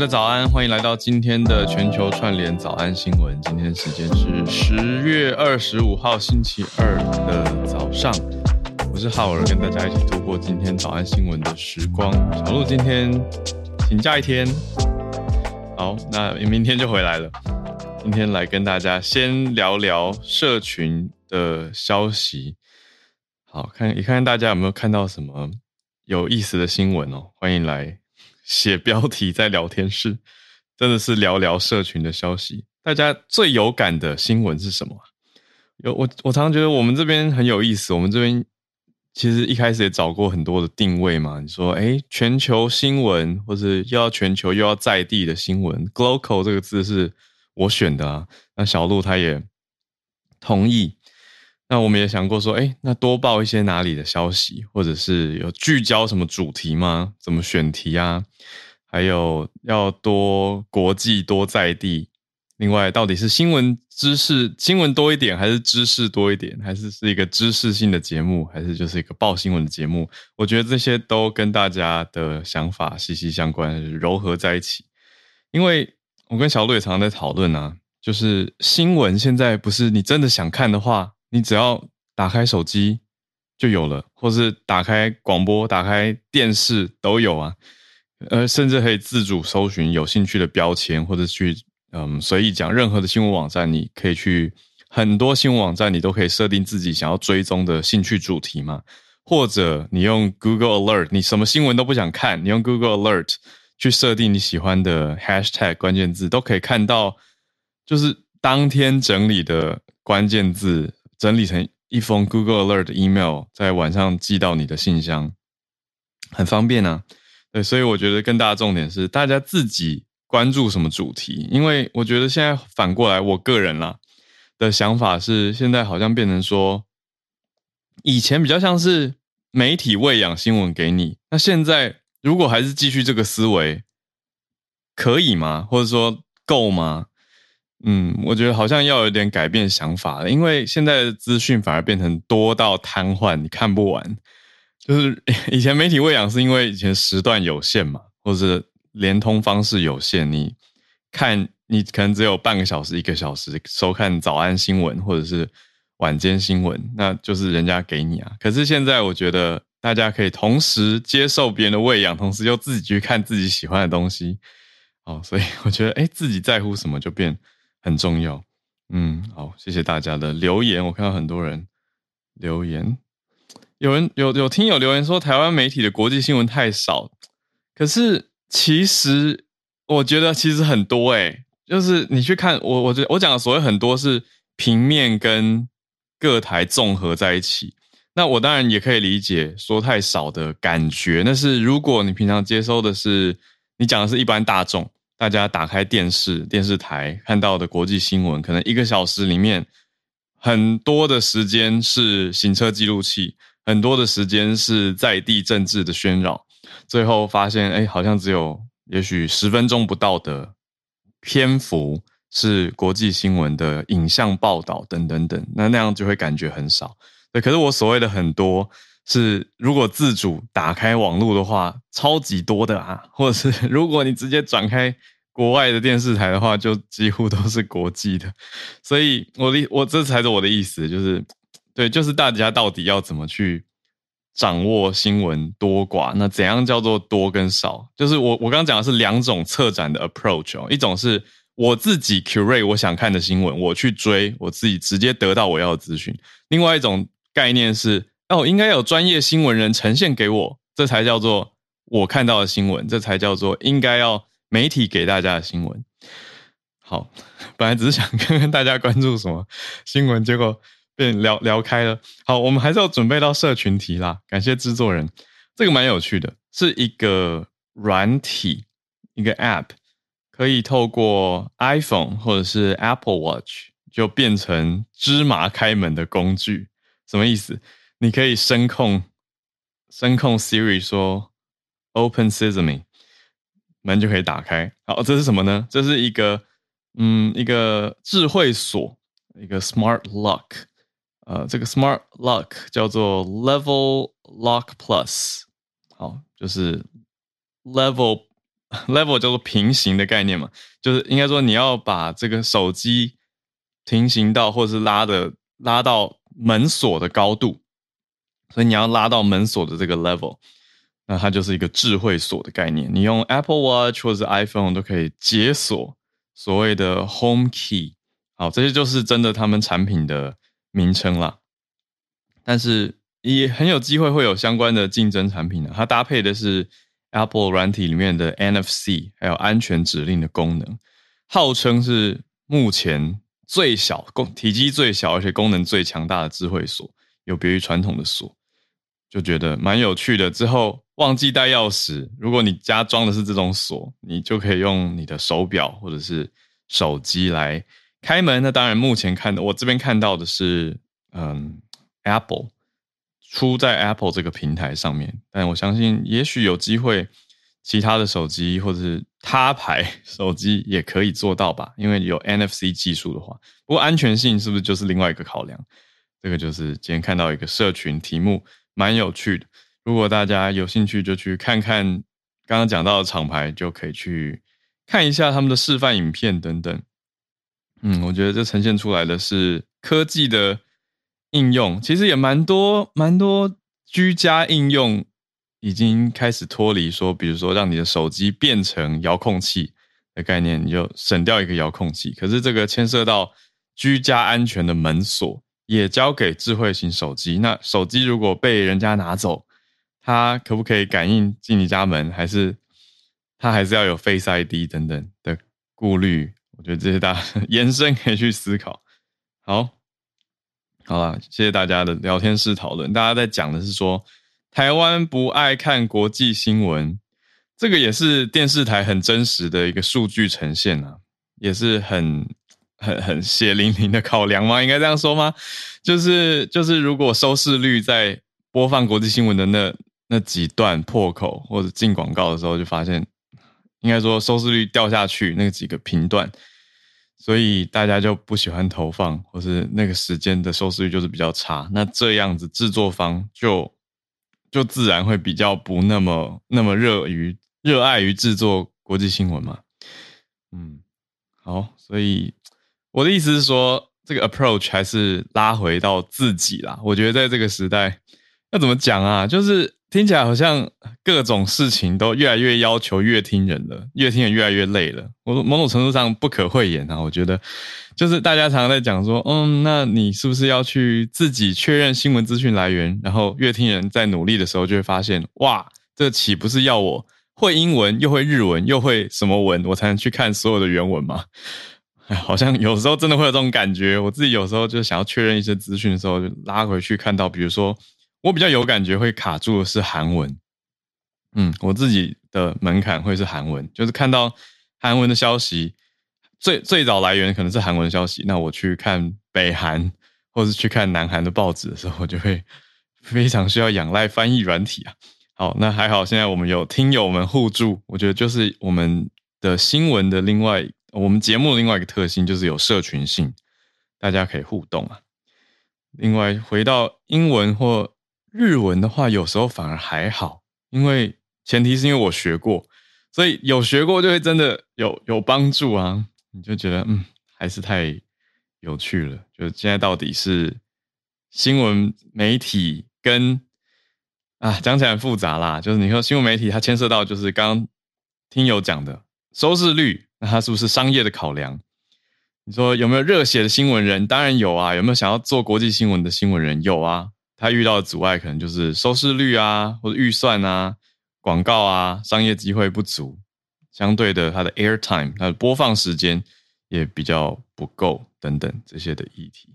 家早安，欢迎来到今天的全球串联早安新闻。今天时间是十月二十五号星期二的早上，我是浩尔，跟大家一起度过今天早安新闻的时光。小鹿今天请假一天，好，那明天就回来了。今天来跟大家先聊聊社群的消息。好看，一看看大家有没有看到什么有意思的新闻哦？欢迎来。写标题在聊天室，真的是聊聊社群的消息。大家最有感的新闻是什么？有我，我常常觉得我们这边很有意思。我们这边其实一开始也找过很多的定位嘛。你说，哎，全球新闻，或者又要全球又要在地的新闻，global 这个字是我选的啊。那小鹿他也同意。那我们也想过说，哎，那多报一些哪里的消息，或者是有聚焦什么主题吗？怎么选题啊？还有要多国际多在地。另外，到底是新闻知识新闻多一点，还是知识多一点，还是是一个知识性的节目，还是就是一个报新闻的节目？我觉得这些都跟大家的想法息息相关，糅合在一起。因为我跟小鹿也常常在讨论啊，就是新闻现在不是你真的想看的话。你只要打开手机就有了，或是打开广播、打开电视都有啊。呃，甚至可以自主搜寻有兴趣的标签，或者去嗯随意讲任何的新闻网站。你可以去很多新闻网站，你都可以设定自己想要追踪的兴趣主题嘛。或者你用 Google Alert，你什么新闻都不想看，你用 Google Alert 去设定你喜欢的 Hashtag 关键字，都可以看到，就是当天整理的关键字。整理成一封 Google Alert email，在晚上寄到你的信箱，很方便啊。对，所以我觉得更大的重点是大家自己关注什么主题，因为我觉得现在反过来，我个人啦的想法是，现在好像变成说，以前比较像是媒体喂养新闻给你，那现在如果还是继续这个思维，可以吗？或者说够吗？嗯，我觉得好像要有点改变想法了，因为现在的资讯反而变成多到瘫痪，你看不完。就是 以前媒体喂养是因为以前时段有限嘛，或者连通方式有限，你看你可能只有半个小时、一个小时收看早安新闻或者是晚间新闻，那就是人家给你啊。可是现在我觉得大家可以同时接受别人的喂养，同时又自己去看自己喜欢的东西。哦，所以 我觉得，哎，自己在乎什么就变。很重要，嗯，好，谢谢大家的留言。我看到很多人留言，有人有有听友留言说台湾媒体的国际新闻太少，可是其实我觉得其实很多诶，就是你去看我，我觉得我讲的所谓很多是平面跟各台综合在一起。那我当然也可以理解说太少的感觉，那是如果你平常接收的是你讲的是一般大众。大家打开电视、电视台看到的国际新闻，可能一个小时里面很多的时间是行车记录器，很多的时间是在地政治的喧扰，最后发现，哎，好像只有也许十分钟不到的篇幅是国际新闻的影像报道，等等等，那那样就会感觉很少。对，可是我所谓的很多，是如果自主打开网络的话，超级多的啊，或者是 如果你直接转开国外的电视台的话，就几乎都是国际的。所以我的我这才是我的意思，就是 对，就是大家到底要怎么去掌握新闻多寡？那怎样叫做多跟少？就是我我刚刚讲的是两种策展的 approach 哦，一种是我自己 curate 我想看的新闻，我去追，我自己直接得到我要的资讯；另外一种概念是。哦，应该有专业新闻人呈现给我，这才叫做我看到的新闻，这才叫做应该要媒体给大家的新闻。好，本来只是想看看大家关注什么新闻，结果被聊聊开了。好，我们还是要准备到社群题啦。感谢制作人，这个蛮有趣的，是一个软体，一个 App，可以透过 iPhone 或者是 Apple Watch 就变成芝麻开门的工具，什么意思？你可以声控，声控 Siri 说 “Open Sesame”，门就可以打开。好，这是什么呢？这是一个，嗯，一个智慧锁，一个 Smart Lock。呃，这个 Smart Lock 叫做 Level Lock Plus。好，就是 Level Level 叫做平行的概念嘛，就是应该说你要把这个手机平行到或者是拉的拉到门锁的高度。所以你要拉到门锁的这个 level，那它就是一个智慧锁的概念。你用 Apple Watch 或者 iPhone 都可以解锁所谓的 Home Key。好，这些就是真的他们产品的名称啦。但是也很有机会会有相关的竞争产品呢。它搭配的是 Apple 软体里面的 NFC，还有安全指令的功能，号称是目前最小、功体积最小而且功能最强大的智慧锁，有别于传统的锁。就觉得蛮有趣的。之后忘记带钥匙，如果你家装的是这种锁，你就可以用你的手表或者是手机来开门。那当然，目前看的我这边看到的是，嗯，Apple 出在 Apple 这个平台上面。但我相信，也许有机会，其他的手机或者是他牌手机也可以做到吧？因为有 NFC 技术的话，不过安全性是不是就是另外一个考量？这个就是今天看到一个社群题目。蛮有趣的，如果大家有兴趣，就去看看刚刚讲到的厂牌，就可以去看一下他们的示范影片等等。嗯，我觉得这呈现出来的是科技的应用，其实也蛮多蛮多居家应用已经开始脱离说，比如说让你的手机变成遥控器的概念，你就省掉一个遥控器。可是这个牵涉到居家安全的门锁。也交给智慧型手机。那手机如果被人家拿走，它可不可以感应进你家门？还是它还是要有 Face ID 等等的顾虑？我觉得这些大家 延伸可以去思考。好，好了，谢谢大家的聊天室讨论。大家在讲的是说，台湾不爱看国际新闻，这个也是电视台很真实的一个数据呈现啊，也是很。很很血淋淋的考量吗？应该这样说吗？就是就是，如果收视率在播放国际新闻的那那几段破口或者进广告的时候，就发现应该说收视率掉下去那几个频段，所以大家就不喜欢投放，或是那个时间的收视率就是比较差。那这样子制作方就就自然会比较不那么那么热于热爱于制作国际新闻嘛。嗯，好，所以。我的意思是说，这个 approach 还是拉回到自己啦。我觉得在这个时代，要怎么讲啊？就是听起来好像各种事情都越来越要求越听人了，越听人越来越累了。我某种程度上不可讳言啊。我觉得，就是大家常常在讲说，嗯，那你是不是要去自己确认新闻资讯来源？然后越听人在努力的时候，就会发现，哇，这岂不是要我会英文又会日文又会什么文，我才能去看所有的原文吗？好像有时候真的会有这种感觉。我自己有时候就想要确认一些资讯的时候，就拉回去看到，比如说我比较有感觉会卡住的是韩文。嗯，我自己的门槛会是韩文，就是看到韩文的消息，最最早来源可能是韩文消息。那我去看北韩或是去看南韩的报纸的时候，我就会 非常需要仰赖翻译软体啊。好，那还好，现在我们有听友们互助，我觉得就是我们的新闻的另外。我们节目另外一个特性就是有社群性，大家可以互动啊。另外，回到英文或日文的话，有时候反而还好，因为前提是因为我学过，所以有学过就会真的有有帮助啊。你就觉得嗯，还是太有趣了。就现在到底是新闻媒体跟啊讲起来很复杂啦，就是你说新闻媒体它牵涉到就是刚刚听友讲的收视率，那它是不是商业的考量？你说有没有热血的新闻人？当然有啊。有没有想要做国际新闻的新闻人？有啊。他遇到的阻碍可能就是收视率啊，或者预算啊、广告啊、商业机会不足，相对的，他的 air time，它的播放时间也比较不够等等这些的议题。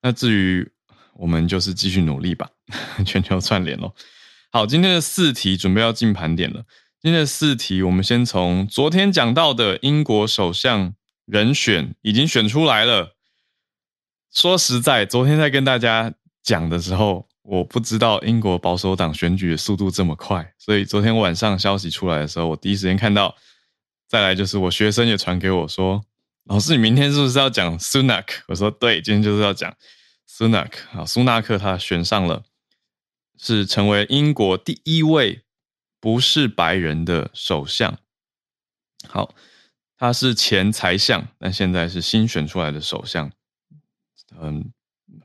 那至于我们就是继续努力吧，全球串联咯。好，今天的四题准备要进盘点了。今天的四题，我们先从昨天讲到的英国首相人选已经选出来了。说实在，昨天在跟大家。讲的时候，我不知道英国保守党选举的速度这么快，所以昨天晚上消息出来的时候，我第一时间看到。再来就是我学生也传给我说：“老师，你明天是不是要讲 Sunak？” 我说：“对，今天就是要讲 Sunak 啊，苏纳克他选上了，是成为英国第一位不是白人的首相。好，他是前财相，但现在是新选出来的首相。嗯。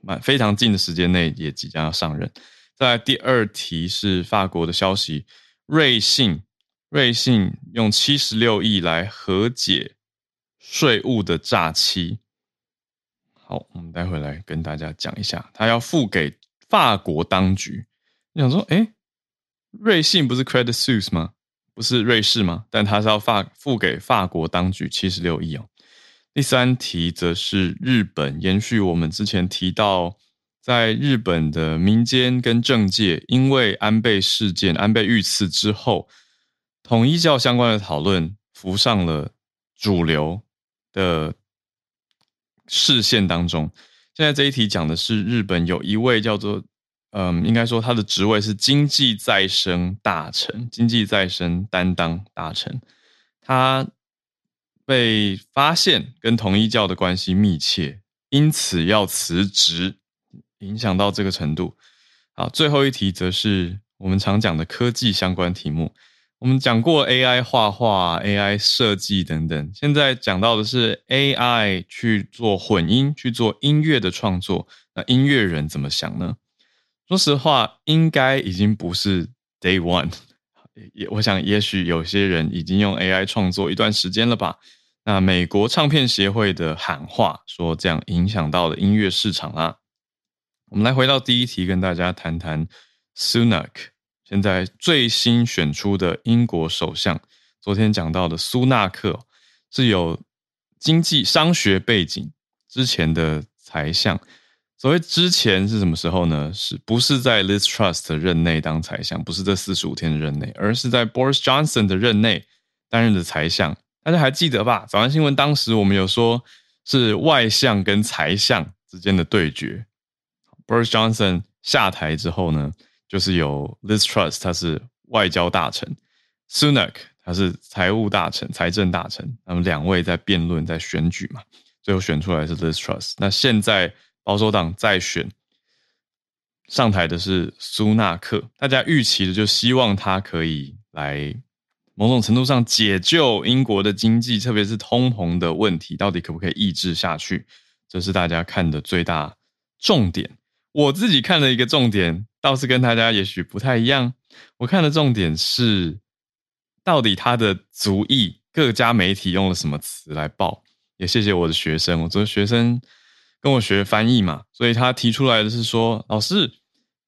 蛮非常近的时间内也即将要上任。在第二题是法国的消息，瑞信瑞信用七十六亿来和解税务的诈欺。好，我们待会来跟大家讲一下，他要付给法国当局。你想说，哎，瑞信不是 Credit Suisse 吗？不是瑞士吗？但他是要发付给法国当局七十六亿哦。第三题则是日本，延续我们之前提到，在日本的民间跟政界，因为安倍事件、安倍遇刺之后，统一教相关的讨论浮上了主流的视线当中。现在这一题讲的是日本有一位叫做，嗯，应该说他的职位是经济再生大臣，经济再生担当大臣，他。被发现跟统一教的关系密切，因此要辞职，影响到这个程度。好，最后一题则是我们常讲的科技相关题目。我们讲过 AI 画画、AI 设计等等，现在讲到的是 AI 去做混音、去做音乐的创作。那音乐人怎么想呢？说实话，应该已经不是 Day One。也我想，也许有些人已经用 AI 创作一段时间了吧。那美国唱片协会的喊话说，这样影响到了音乐市场啊。我们来回到第一题，跟大家谈谈 Sunak，现在最新选出的英国首相。昨天讲到的苏纳克是有经济商学背景，之前的财相。所谓之前是什么时候呢？是不是在 Liz Trust 的任内当财相？不是这四十五天的任内，而是在 Boris Johnson 的任内担任的财相。大家还记得吧？早安新闻当时我们有说是外相跟财相之间的对决。Boris Johnson 下台之后呢，就是有 Liz Truss，他是外交大臣；Sunak 他是财务大臣、财政大臣。他们两位在辩论，在选举嘛，最后选出来是 Liz Truss。那现在保守党再选上台的是苏纳克，大家预期的就希望他可以来。某种程度上解救英国的经济，特别是通膨的问题，到底可不可以抑制下去？这是大家看的最大重点。我自己看的一个重点，倒是跟大家也许不太一样。我看的重点是，到底他的族裔，各家媒体用了什么词来报？也谢谢我的学生，我这个学生跟我学翻译嘛，所以他提出来的是说，老师，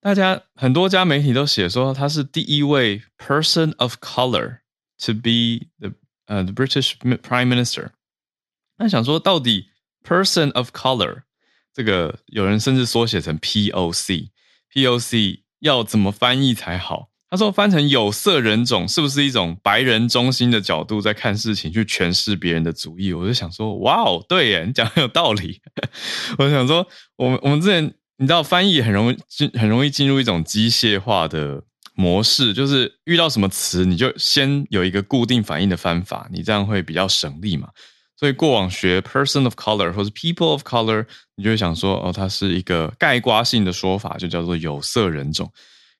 大家很多家媒体都写说他是第一位 person of color。To be the 呃 the British Prime Minister，那想说到底 Person of Color 这个有人甚至缩写成 POC，POC 要怎么翻译才好？他说翻成有色人种是不是一种白人中心的角度在看事情，去诠释别人的主意？我就想说，哇哦，对耶，你讲很有道理。我想说，我们我们之前你知道翻译很容易进很容易进入一种机械化的。模式就是遇到什么词，你就先有一个固定反应的方法，你这样会比较省力嘛。所以过往学 person of color 或是 people of color，你就会想说，哦，它是一个概括性的说法，就叫做有色人种。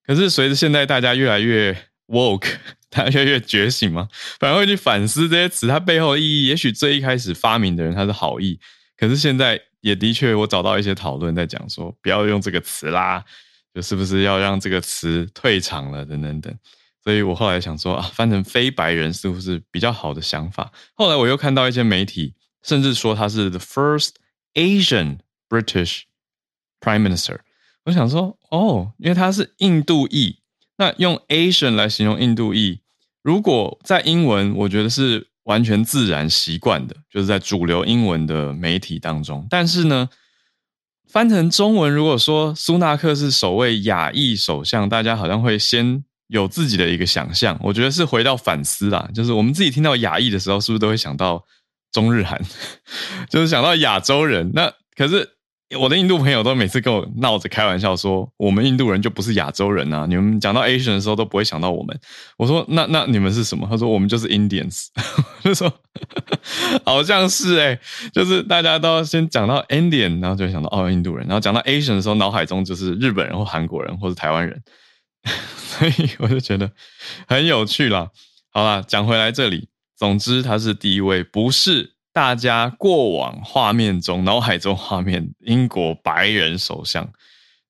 可是随着现在大家越来越 woke，大家越来越觉醒嘛，反而会去反思这些词它背后的意义。也许最一开始发明的人他是好意，可是现在也的确我找到一些讨论在讲说，不要用这个词啦，就是不是要让这个词退场了等等等。所以我后来想说啊，翻成非白人似乎是比较好的想法。后来我又看到一些媒体甚至说他是 the first Asian British Prime Minister。我想说哦，因为他是印度裔，那用 Asian 来形容印度裔，如果在英文，我觉得是完全自然习惯的，就是在主流英文的媒体当中。但是呢，翻成中文，如果说苏纳克是首位亚裔首相，大家好像会先。有自己的一个想象，我觉得是回到反思啦，就是我们自己听到亚裔的时候，是不是都会想到中日韩，就是想到亚洲人？那可是我的印度朋友都每次跟我闹着开玩笑说，我们印度人就不是亚洲人啊！你们讲到 Asian 的时候都不会想到我们。我说那那你们是什么？他说我们就是 Indians。就说好像是哎，就是大家都先讲到 Indian，然后就想到哦印度人，然后讲到 Asian 的时候，脑海中就是日本人或韩国人或者台湾人。所以我就觉得很有趣啦。好啦，讲回来这里，总之他是第一位，不是大家过往画面中、脑海中画面英国白人首相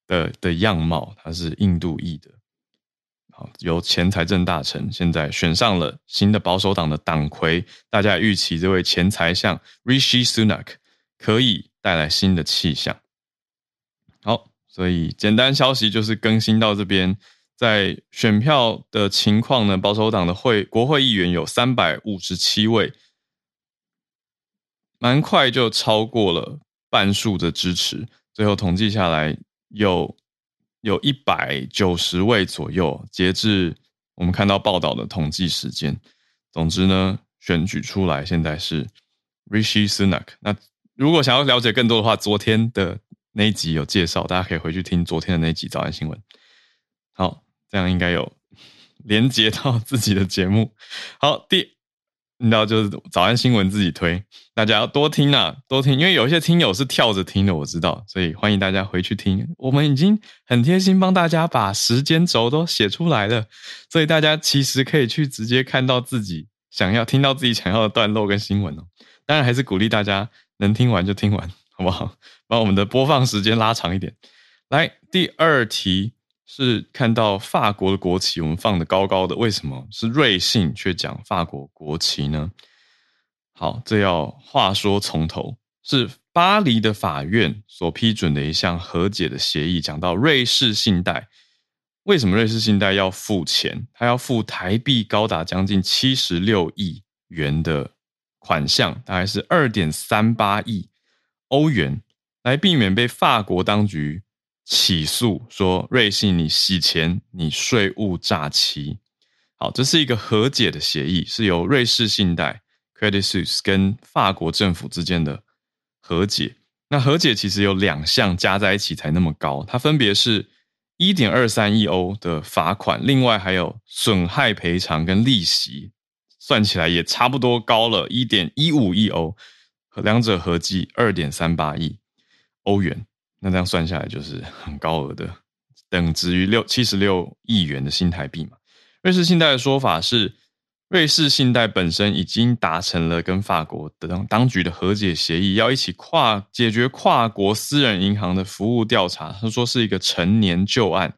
的的样貌，他是印度裔的。好，由前财政大臣现在选上了新的保守党的党魁，大家预期这位前财相 Rishi Sunak 可以带来新的气象。好，所以简单消息就是更新到这边。在选票的情况呢？保守党的会国会议员有三百五十七位，蛮快就超过了半数的支持。最后统计下来，有有一百九十位左右。截至我们看到报道的统计时间，总之呢，选举出来现在是 Rishi Sunak。那如果想要了解更多的话，昨天的那一集有介绍，大家可以回去听昨天的那集早安新闻。好。这样应该有连接到自己的节目。好，第，你知道就是早安新闻自己推，大家要多听啊，多听，因为有一些听友是跳着听的，我知道，所以欢迎大家回去听。我们已经很贴心帮大家把时间轴都写出来了，所以大家其实可以去直接看到自己想要听到自己想要的段落跟新闻哦。当然还是鼓励大家能听完就听完，好不好？把我们的播放时间拉长一点。来，第二题。是看到法国的国旗，我们放的高高的，为什么是瑞信却讲法国国旗呢？好，这要话说从头，是巴黎的法院所批准的一项和解的协议，讲到瑞士信贷，为什么瑞士信贷要付钱？他要付台币高达将近七十六亿元的款项，大概是二点三八亿欧元，来避免被法国当局。起诉说瑞信你洗钱，你税务诈欺。好，这是一个和解的协议，是由瑞士信贷 Credit Suisse 跟法国政府之间的和解。那和解其实有两项加在一起才那么高，它分别是一点二三亿欧的罚款，另外还有损害赔偿跟利息，算起来也差不多高了一点一五亿欧，两者合计二点三八亿欧元。那这样算下来就是很高额的，等值于六七十六亿元的新台币嘛？瑞士信贷的说法是，瑞士信贷本身已经达成了跟法国的当当局的和解协议，要一起跨解决跨国私人银行的服务调查。他说是一个成年旧案，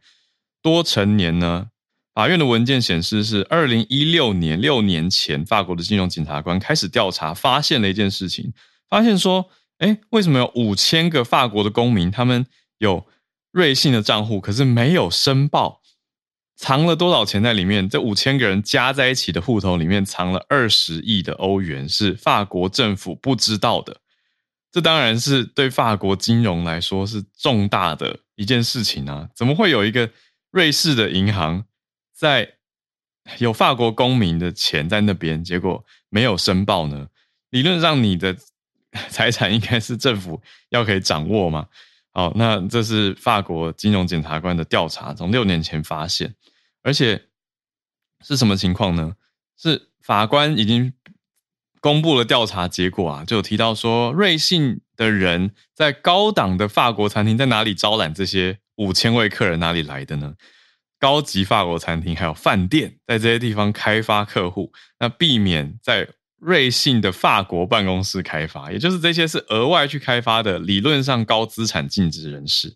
多成年呢？法院的文件显示是二零一六年六年前，法国的金融检察官开始调查，发现了一件事情，发现说。哎，为什么有五千个法国的公民，他们有瑞信的账户，可是没有申报，藏了多少钱在里面？这五千个人加在一起的户头里面藏了二十亿的欧元，是法国政府不知道的。这当然是对法国金融来说是重大的一件事情啊！怎么会有一个瑞士的银行在有法国公民的钱在那边，结果没有申报呢？理论上，你的。财产应该是政府要可以掌握嘛？好，那这是法国金融检察官的调查，从六年前发现，而且是什么情况呢？是法官已经公布了调查结果啊，就提到说，瑞信的人在高档的法国餐厅在哪里招揽这些五千位客人？哪里来的呢？高级法国餐厅还有饭店，在这些地方开发客户，那避免在瑞信的法国办公室开发，也就是这些是额外去开发的，理论上高资产净值人士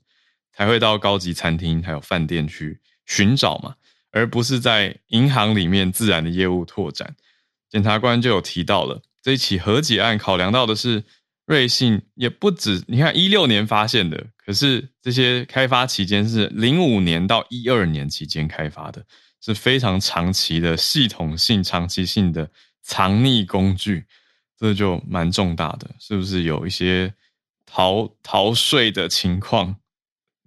才会到高级餐厅还有饭店去寻找嘛，而不是在银行里面自然的业务拓展。检察官就有提到了这一起和解案，考量到的是瑞信也不止，你看一六年发现的，可是这些开发期间是零五年到一二年期间开发的，是非常长期的系统性、长期性的。藏匿工具，这就蛮重大的，是不是有一些逃逃税的情况？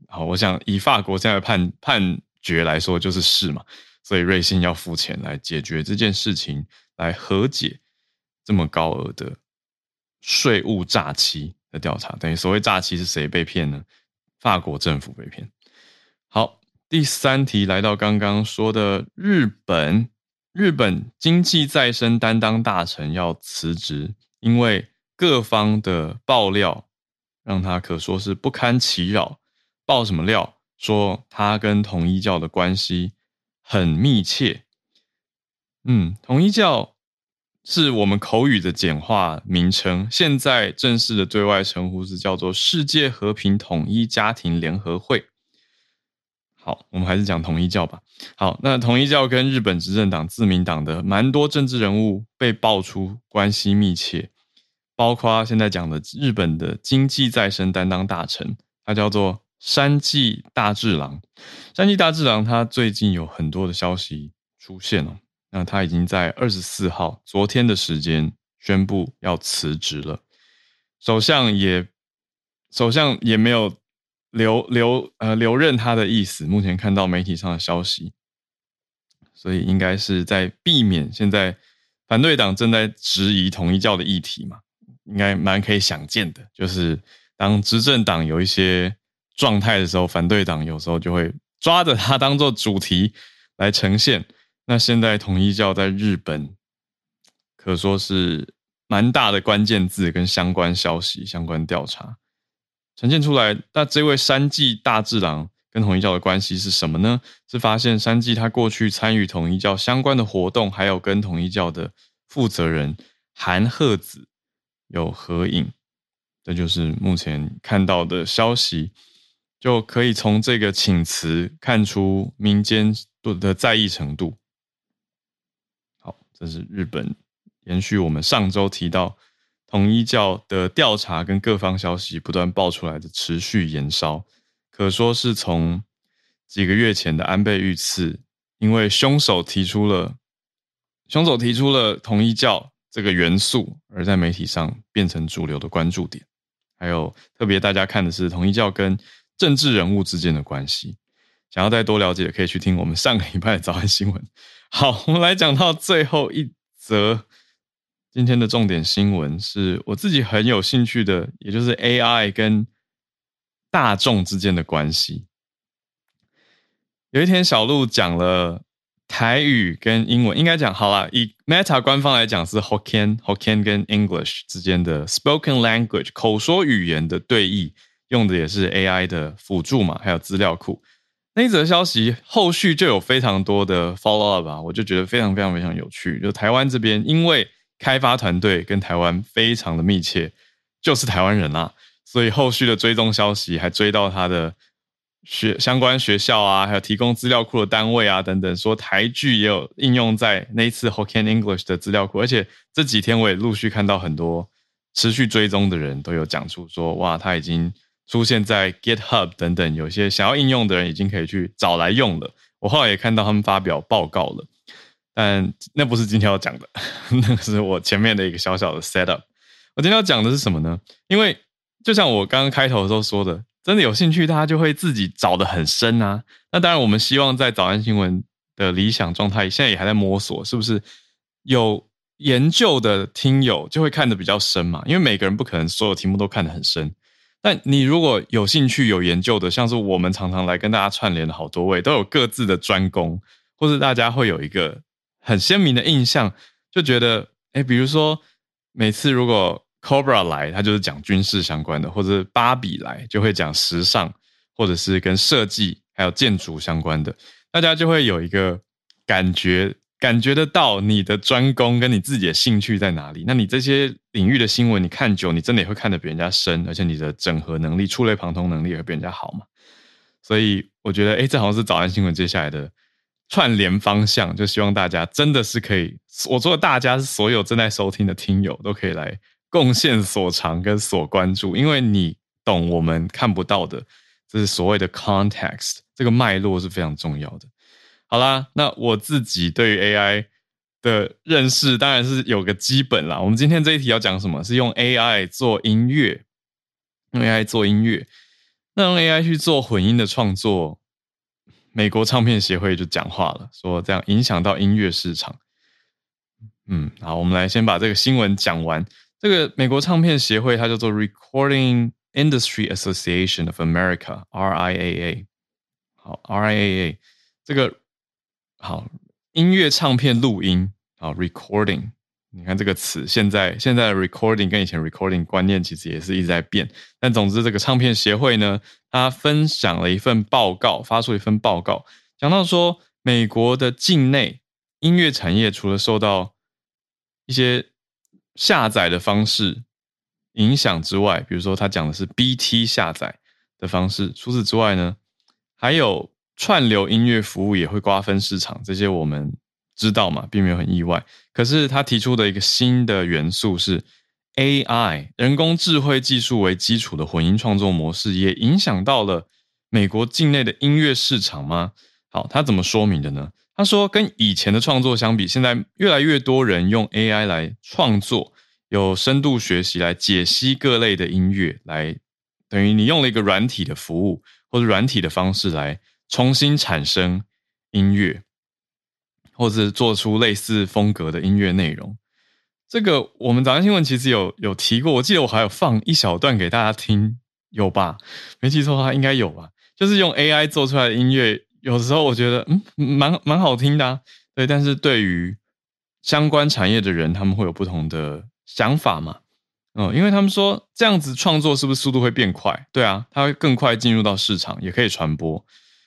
好，我想以法国现在判判决来说，就是是嘛，所以瑞幸要付钱来解决这件事情，来和解这么高额的税务诈欺的调查。等于所谓诈欺是谁被骗呢？法国政府被骗。好，第三题来到刚刚说的日本。日本经济再生担当大臣要辞职，因为各方的爆料让他可说是不堪其扰。爆什么料？说他跟统一教的关系很密切。嗯，统一教是我们口语的简化名称，现在正式的对外称呼是叫做世界和平统一家庭联合会。好，我们还是讲统一教吧。好，那统一教跟日本执政党自民党的蛮多政治人物被爆出关系密切，包括现在讲的日本的经济再生担当大臣，他叫做山际大治郎。山际大治郎他最近有很多的消息出现了，那他已经在二十四号昨天的时间宣布要辞职了，首相也首相也没有。留留呃留任他的意思，目前看到媒体上的消息，所以应该是在避免现在反对党正在质疑统一教的议题嘛，应该蛮可以想见的。就是当执政党有一些状态的时候，反对党有时候就会抓着它当做主题来呈现。那现在统一教在日本可说是蛮大的关键字跟相关消息、相关调查。呈现出来，那这位山际大治郎跟统一教的关系是什么呢？是发现山际他过去参与统一教相关的活动，还有跟统一教的负责人韩鹤子有合影，这就是目前看到的消息，就可以从这个请辞看出民间的在意程度。好，这是日本延续我们上周提到。统一教的调查跟各方消息不断爆出来的持续延烧，可说是从几个月前的安倍遇刺，因为凶手提出了凶手提出了统一教这个元素，而在媒体上变成主流的关注点。还有特别大家看的是统一教跟政治人物之间的关系，想要再多了解，可以去听我们上个礼拜的早安新闻。好，我们来讲到最后一则。今天的重点新闻是我自己很有兴趣的，也就是 AI 跟大众之间的关系。有一天，小鹿讲了台语跟英文，应该讲好了。以 Meta 官方来讲是 Hokken Hokken 跟 English 之间的 spoken language 口说语言的对译，用的也是 AI 的辅助嘛，还有资料库。那一则消息后续就有非常多的 follow up 啊，我就觉得非常非常非常有趣。就台湾这边，因为开发团队跟台湾非常的密切，就是台湾人啦，所以后续的追踪消息还追到他的学相关学校啊，还有提供资料库的单位啊等等，说台剧也有应用在那一次 Hokken English 的资料库，而且这几天我也陆续看到很多持续追踪的人都有讲出说，哇，他已经出现在 GitHub 等等，有些想要应用的人已经可以去找来用了。我后来也看到他们发表报告了。但那不是今天要讲的，那个是我前面的一个小小的 set up。我今天要讲的是什么呢？因为就像我刚刚开头的时候说的，真的有兴趣，大家就会自己找的很深啊。那当然，我们希望在早安新闻的理想状态，现在也还在摸索，是不是有研究的听友就会看得比较深嘛？因为每个人不可能所有题目都看得很深。但你如果有兴趣、有研究的，像是我们常常来跟大家串联的好多位，都有各自的专攻，或是大家会有一个。很鲜明的印象，就觉得，哎，比如说，每次如果 Cobra 来，他就是讲军事相关的，或者芭比来就会讲时尚，或者是跟设计还有建筑相关的。大家就会有一个感觉，感觉得到你的专攻跟你自己的兴趣在哪里。那你这些领域的新闻，你看久，你真的也会看得比人家深，而且你的整合能力、触类旁通能力也会比人家好嘛。所以我觉得，哎，这好像是早安新闻接下来的串联方向，就希望大家真的是可以，我说的大家是所有正在收听的听友都可以来贡献所长跟所关注，因为你懂我们看不到的。这是所谓的 context，这个脉络是非常重要的。好啦，那我自己对于 AI 的认识当然是有个基本啦。我们今天这一题要讲什么？是用 AI 做音乐，用 AI 做音乐，那用 AI 去做混音的创作，美国唱片协会就讲话了，说这样影响到音乐市场。嗯，好，我们来先把这个新闻讲完。这个美国唱片协会它叫做 Recording。Industry Association of America（RIAA），好，RIAA 这个好音乐唱片录音好，recording。你看这个词，现在现在的 recording 跟以前 recording 观念其实也是一直在变。但总之，这个唱片协会呢，它分享了一份报告，发出一份报告，讲到说，美国的境内音乐产业除了受到一些下载的方式。影响之外，比如说他讲的是 BT 下载的方式。除此之外呢，还有串流音乐服务也会瓜分市场，这些我们知道嘛，并没有很意外。可是他提出的一个新的元素是 AI 人工智慧技术为基础的混音创作模式，也影响到了美国境内的音乐市场吗？好，他怎么说明的呢？他说，跟以前的创作相比，现在越来越多人用 AI 来创作。有深度学习来解析各类的音乐，来等于你用了一个软体的服务或者软体的方式来重新产生音乐，或者做出类似风格的音乐内容。这个我们早上新闻其实有有提过，我记得我还有放一小段给大家听，有吧？没记错的话应该有吧？就是用 AI 做出来的音乐，有时候我觉得嗯蛮蛮好听的，啊对。但是对于相关产业的人，他们会有不同的。想法嘛，嗯，因为他们说这样子创作是不是速度会变快？对啊，它会更快进入到市场，也可以传播。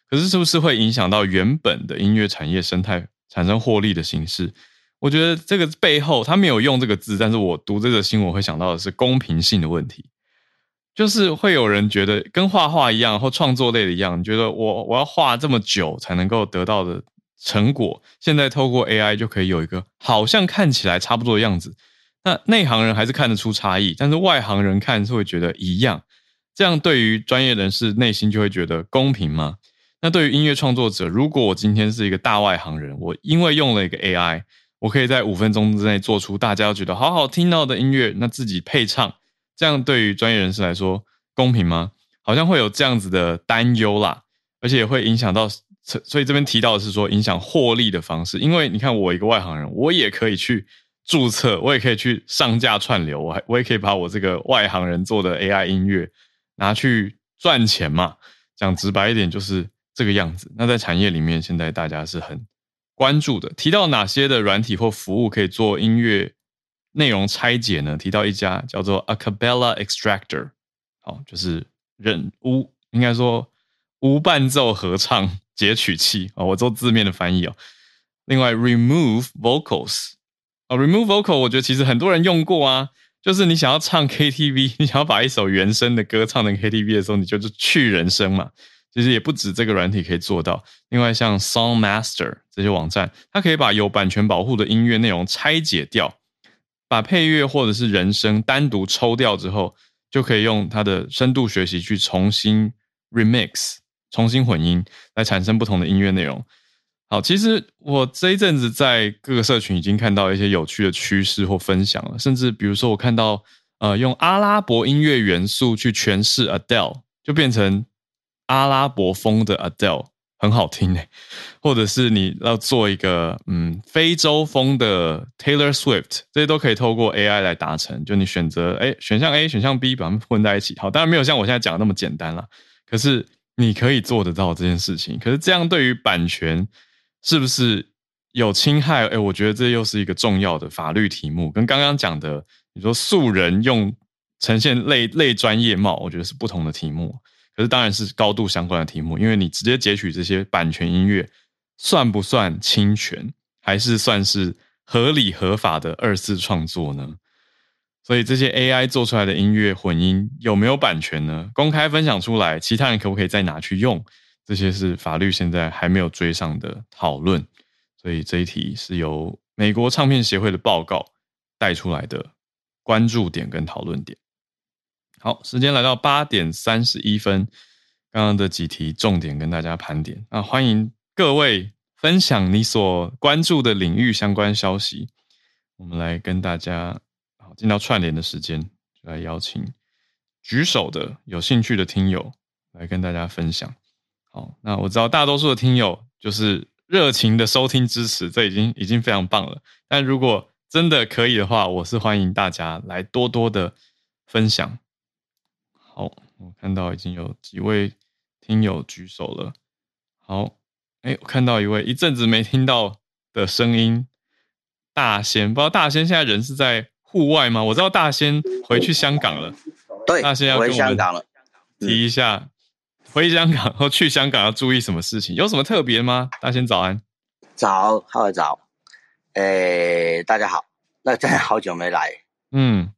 可是是不是会影响到原本的音乐产业生态产生获利的形式？我觉得这个背后他没有用这个字，但是我读这个新闻会想到的是公平性的问题，就是会有人觉得跟画画一样或创作类的一样，觉得我我要画这么久才能够得到的成果，现在透过 AI 就可以有一个好像看起来差不多的样子。那内行人还是看得出差异，但是外行人看是会觉得一样。这样对于专业人士内心就会觉得公平吗？那对于音乐创作者，如果我今天是一个大外行人，我因为用了一个 AI，我可以在五分钟之内做出大家觉得好好听到的音乐，那自己配唱，这样对于专业人士来说公平吗？好像会有这样子的担忧啦，而且也会影响到，所以这边提到的是说影响获利的方式，因为你看我一个外行人，我也可以去。注册我也可以去上架串流，我还我也可以把我这个外行人做的 AI 音乐拿去赚钱嘛？讲直白一点就是这个样子。那在产业里面，现在大家是很关注的。提到哪些的软体或服务可以做音乐内容拆解呢？提到一家叫做 Acapella Extractor，好，就是人无应该说无伴奏合唱截取器啊，我做字面的翻译哦。另外，Remove Vocals。啊，remove vocal，我觉得其实很多人用过啊。就是你想要唱 KTV，你想要把一首原声的歌唱成 KTV 的时候，你就是去人声嘛。其实也不止这个软体可以做到。另外，像 Song Master 这些网站，它可以把有版权保护的音乐内容拆解掉，把配乐或者是人声单独抽掉之后，就可以用它的深度学习去重新 remix、重新混音，来产生不同的音乐内容。好，其实我这一阵子在各个社群已经看到一些有趣的趋势或分享了，甚至比如说我看到，呃，用阿拉伯音乐元素去诠释 Adele，就变成阿拉伯风的 Adele，很好听诶。或者是你要做一个嗯非洲风的 Taylor Swift，这些都可以透过 AI 来达成。就你选择哎选项 A、选项 B，把它们混在一起。好，当然没有像我现在讲的那么简单了，可是你可以做得到这件事情。可是这样对于版权。是不是有侵害？哎，我觉得这又是一个重要的法律题目，跟刚刚讲的你说素人用呈现类类专业帽，我觉得是不同的题目。可是当然是高度相关的题目，因为你直接截取这些版权音乐算不算侵权，还是算是合理合法的二次创作呢？所以这些 AI 做出来的音乐混音有没有版权呢？公开分享出来，其他人可不可以再拿去用？这些是法律现在还没有追上的讨论。所以这一题是由美国唱片协会的报告带出来的关注点跟讨论点。好，时间来到八点三十一分，刚刚的几题重点跟大家盘点。那欢迎各位分享你所关注的领域相关消息。我们来跟大家好。进到串联的时间，就来邀请举手的有兴趣的听友来跟大家分享。好，那我知道大多数的听友就是热情的收听支持，这已经已经非常棒了。但如果真的可以的话，我是欢迎大家来多多的分享。好，我看到已经有几位听友举手了。好，哎，我看到一位一阵子没听到的声音，大仙，不知道大仙现在人是在。户外吗？我知道大仙回去香港了。对，大仙要回香港了。提一下，回香港或去香港要注意什么事情？有什么特别吗？大仙早安。早，好早。诶，大家好。那真的好久没来。嗯。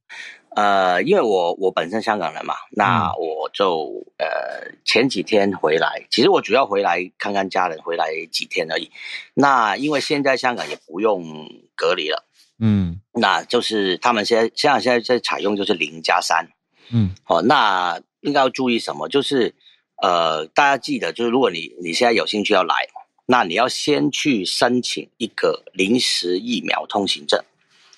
呃，因为我我本身香港人嘛，那我就呃前几天回来。其实我主要回来看看家人，回来几天而已。那因为现在香港也不用隔离了。嗯，那就是他们现在香港现在在采用就是零加三，嗯，好，那应该要注意什么？就是呃，大家记得，就是如果你你现在有兴趣要来，那你要先去申请一个临时疫苗通行证。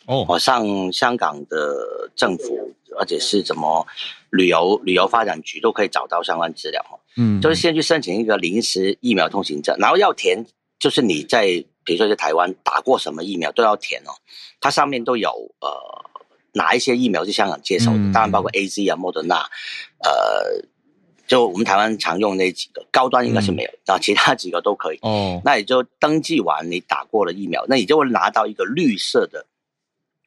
哦，我上香港的政府，而且是怎么旅游旅游发展局都可以找到相关资料。嗯，就是先去申请一个临时疫苗通行证，然后要填，就是你在。比如说在台湾打过什么疫苗都要填哦，它上面都有呃哪一些疫苗是香港接受的，当然包括 A Z 啊、莫德纳，呃，就我们台湾常用那几个高端应该是没有，然后其他几个都可以。哦，那也就登记完你打过了疫苗，那你就会拿到一个绿色的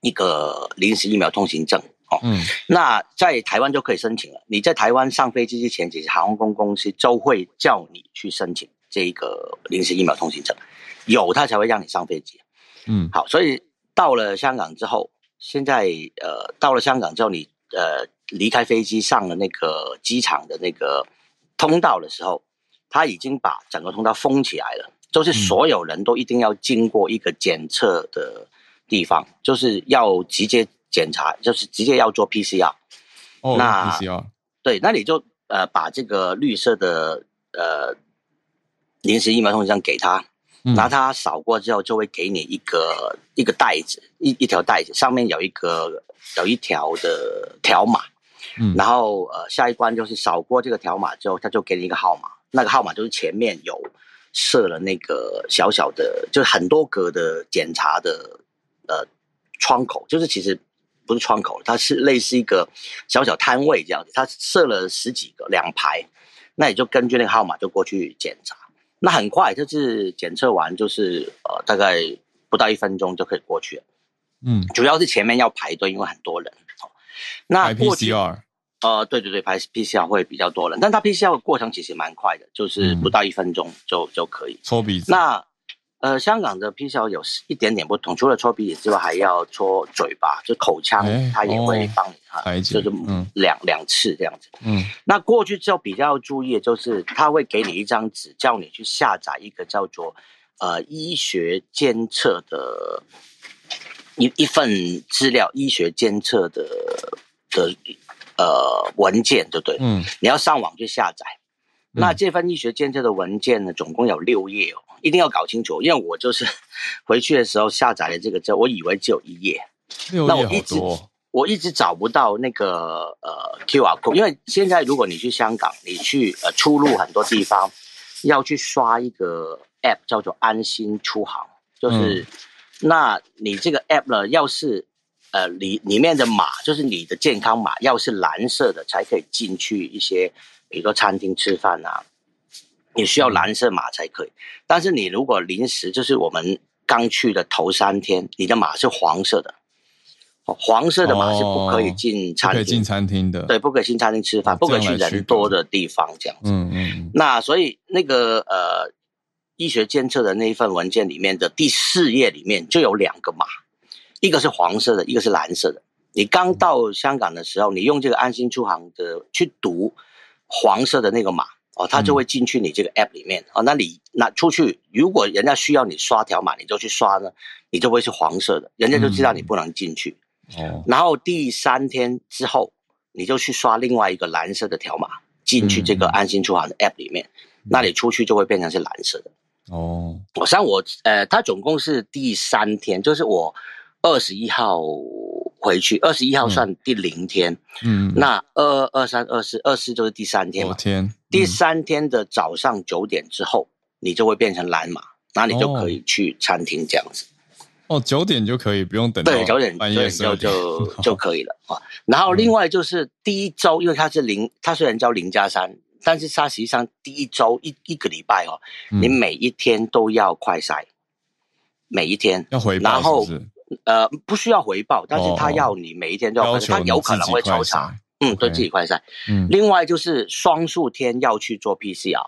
一个临时疫苗通行证哦。嗯，那在台湾就可以申请了。你在台湾上飞机之前，其实航空公司都会叫你去申请这个临时疫苗通行证。有他才会让你上飞机，嗯，好，所以到了香港之后，现在呃，到了香港之后，你呃离开飞机上了那个机场的那个通道的时候，他已经把整个通道封起来了，就是所有人都一定要经过一个检测的地方，就是要直接检查，就是直接要做 PCR。哦，PCR。对，那你就呃把这个绿色的呃临时疫苗通行证给他。拿它扫过之后，就会给你一个一个袋子，一一条袋子上面有一个有一条的条码，嗯，然后呃下一关就是扫过这个条码之后，他就给你一个号码，那个号码就是前面有设了那个小小的，就是很多格的检查的呃窗口，就是其实不是窗口，它是类似一个小小摊位这样子，它设了十几个两排，那你就根据那个号码就过去检查。那很快，就是检测完，就是呃，大概不到一分钟就可以过去了。嗯，主要是前面要排队，因为很多人。哦那 PCR，呃，对对对，排 PCR 会比较多人，但它 PCR 的过程其实蛮快的，就是不到一分钟就就可以抽鼻子。那呃，香港的 PCR 有一点点不同，除了搓鼻子之外，还要搓嘴巴，就口腔，它也会帮你哈，就是两两次这样子。嗯，那过去之后比较注意的就是，他会给你一张纸，叫你去下载一个叫做呃医学监测的一一份资料，医学监测的的呃文件，对不对？嗯，你要上网去下载。那这份医学监测的文件呢，总共有六页哦，一定要搞清楚，因为我就是 回去的时候下载了这个之后，我以为只有一页，那我一直我一直找不到那个呃 Q R code，因为现在如果你去香港，你去呃出入很多地方，要去刷一个 App 叫做安心出行，就是那你这个 App 呢，要是呃里里面的码就是你的健康码，要是蓝色的才可以进去一些。比如说餐厅吃饭啊，你需要蓝色码才可以。但是你如果临时就是我们刚去的头三天，你的码是黄色的，黄色的码是不可以进餐厅。进餐厅的，对，不可以进餐厅吃饭，不可以去人多的地方这样子。嗯嗯。那所以那个呃。医学监测的那一份文件里面的第四页里面就有两个码，一个是黄色的，一个是蓝色的。你刚到香港的时候，你用这个安心出行的去读黄色的那个码哦，他就会进去你这个 app 里面哦。那你拿出去，如果人家需要你刷条码，你就去刷呢，你就会是黄色的，人家就知道你不能进去。哦。然后第三天之后，你就去刷另外一个蓝色的条码进去这个安心出行的 app 里面，那你出去就会变成是蓝色的。哦。我像我呃，他总共是第三天，就是我二十一号。回去二十一号算第零天，嗯，那二二三二四二四就是第三天嘛。天，第三天的早上九点之后，你就会变成蓝码，那你就可以去餐厅这样子。哦，九点就可以，不用等。对，九点半夜就就 就可以了啊。然后另外就是第一周，因为它是零，它虽然叫零加三，但是它实际上第一周一一个礼拜哦，你每一天都要快筛，每一天要回，然后。呃，不需要回报，但是他要你每一天都要，他有可能会抽查，嗯，对自己快赛。嗯，另外就是双数天要去做 PCR，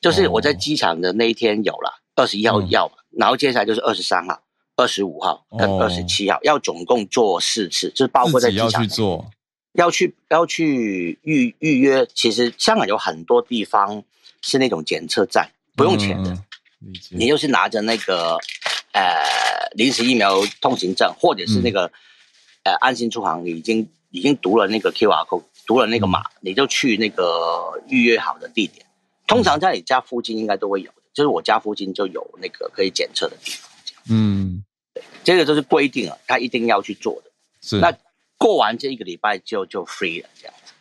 就是我在机场的那一天有了二十一号要嘛，然后接下来就是二十三号、二十五号跟二十七号，要总共做四次，就是包括在机场要去做，要去要去预预约。其实香港有很多地方是那种检测站，不用钱的，你就是拿着那个。呃，临时疫苗通行证，或者是那个呃安心出行，你已经已经读了那个 Q R code，读了那个码，你就去那个预约好的地点。通常在你家附近应该都会有的，就是我家附近就有那个可以检测的地方。嗯，对，这个就是规定了，他一定要去做的。是，那过完这一个礼拜就就 free 了，这样子。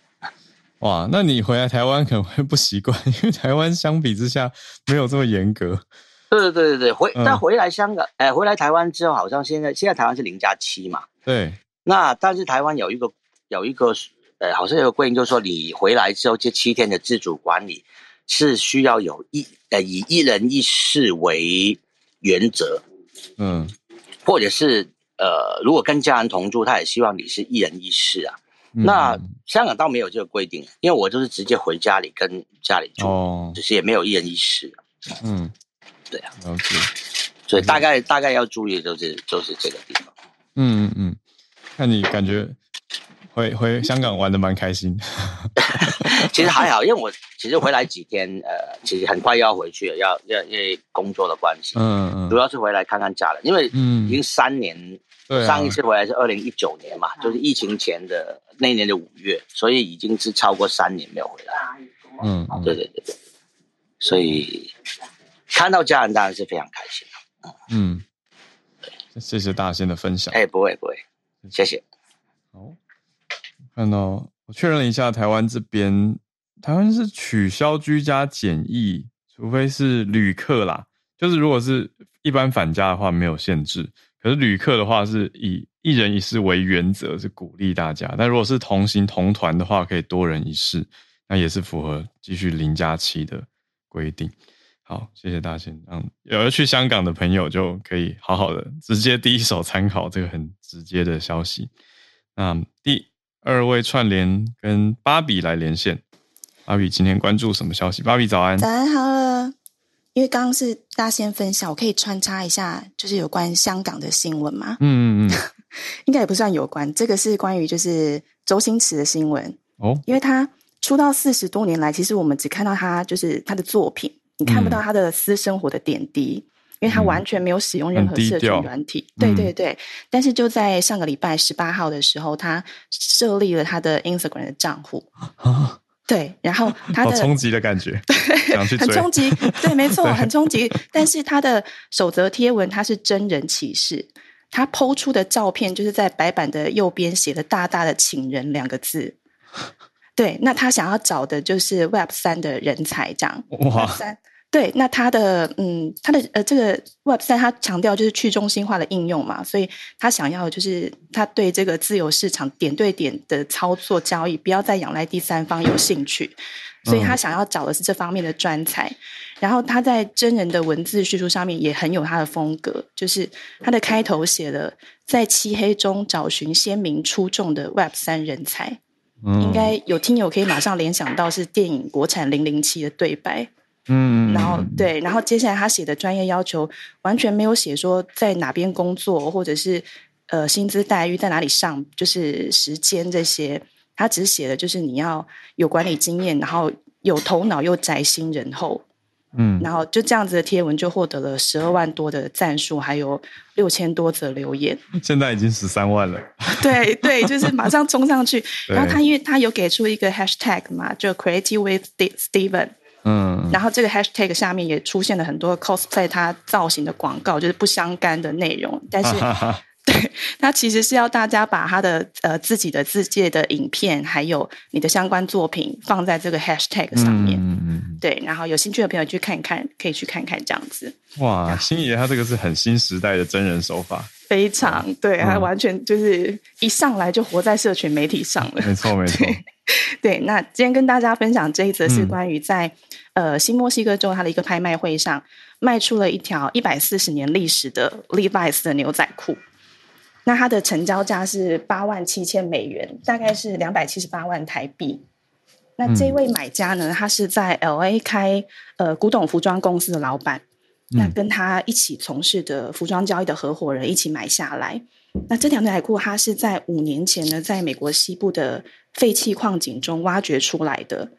哇，那你回来台湾可能会不习惯，因为台湾相比之下没有这么严格。对对对对对，回但回来香港，哎，回来台湾之后，好像现在现在台湾是零加七嘛。对。那但是台湾有一个有一个，呃，好像有个规定，就是说你回来之后这七天的自主管理是需要有一呃以一人一室为原则。嗯。或者是呃，如果跟家人同住，他也希望你是一人一室啊。那香港倒没有这个规定，因为我就是直接回家里跟家里住，只是也没有一人一室。嗯。对啊，所以大概大概要注意就是就是这个地方。嗯嗯嗯，那你感觉回回香港玩的蛮开心？其实还好，因为我其实回来几天，呃，其实很快要回去了，要要因为工作的关系。嗯嗯，主要是回来看看家人，因为已经三年，上一次回来是二零一九年嘛，就是疫情前的那年的五月，所以已经是超过三年没有回来。嗯，对对对对，所以。看到家人当然是非常开心的。嗯，谢谢大仙的分享。哎，不会不会，谢谢。好，看到我确认了一下，台湾这边台湾是取消居家检疫，除非是旅客啦。就是如果是一般返家的话，没有限制。可是旅客的话，是以一人一室为原则，是鼓励大家。但如果是同行同团的话，可以多人一室，那也是符合继续零加七的规定。好，谢谢大仙。嗯，有要去香港的朋友就可以好好的直接第一手参考这个很直接的消息。那第二位串联跟芭比来连线，芭比今天关注什么消息？芭比早安，早安好了。因为刚刚是大仙分享，我可以穿插一下，就是有关香港的新闻嘛？嗯嗯嗯，应该也不算有关，这个是关于就是周星驰的新闻哦，因为他出道四十多年来，其实我们只看到他就是他的作品。你看不到他的私生活的点滴，因为他完全没有使用任何社群软体。对对对，但是就在上个礼拜十八号的时候，他设立了他的 Instagram 的账户。对，然后 他的冲击的感觉，很冲击。对，没错，很冲击。但是他的守则贴文，他是真人启事，他剖出的照片就是在白板的右边写了大大的“请人”两个字。对，那他想要找的就是 Web 三的人才，这样。哇，三对，那他的嗯，他的呃，这个 Web 三他强调就是去中心化的应用嘛，所以他想要就是他对这个自由市场点对点的操作交易，不要再仰赖第三方有兴趣，所以他想要找的是这方面的专才。然后他在真人的文字叙述上面也很有他的风格，就是他的开头写了在漆黑中找寻鲜明出众的 Web 三人才。应该有听友可以马上联想到是电影国产零零七的对白。嗯，然后对，然后接下来他写的专业要求完全没有写说在哪边工作，或者是呃薪资待遇在哪里上，就是时间这些，他只写的就是你要有管理经验，然后有头脑又宅心仁厚。嗯，然后就这样子的贴文就获得了十二万多的赞数，还有六千多则留言。现在已经十三万了。对对，就是马上冲上去。然后他因为他有给出一个 hashtag 嘛，就 creative with Steven。嗯。然后这个 hashtag 下面也出现了很多 cosplay 他造型的广告，就是不相干的内容，但是。对，他其实是要大家把他的呃自己的自介的影片，还有你的相关作品放在这个 hashtag 上面。嗯嗯。对，然后有兴趣的朋友去看看，可以去看看这样子。哇，星爷他这个是很新时代的真人手法，非常对，他完全就是一上来就活在社群媒体上了。没错，没错。对，那今天跟大家分享这一则是关于在呃新墨西哥州他的一个拍卖会上卖出了一条一百四十年历史的 Levi's 的牛仔裤。那它的成交价是八万七千美元，大概是两百七十八万台币。那这位买家呢，他是在 L A 开呃古董服装公司的老板，那跟他一起从事的服装交易的合伙人一起买下来。那这条牛仔裤，它是在五年前呢，在美国西部的废弃矿井中挖掘出来的。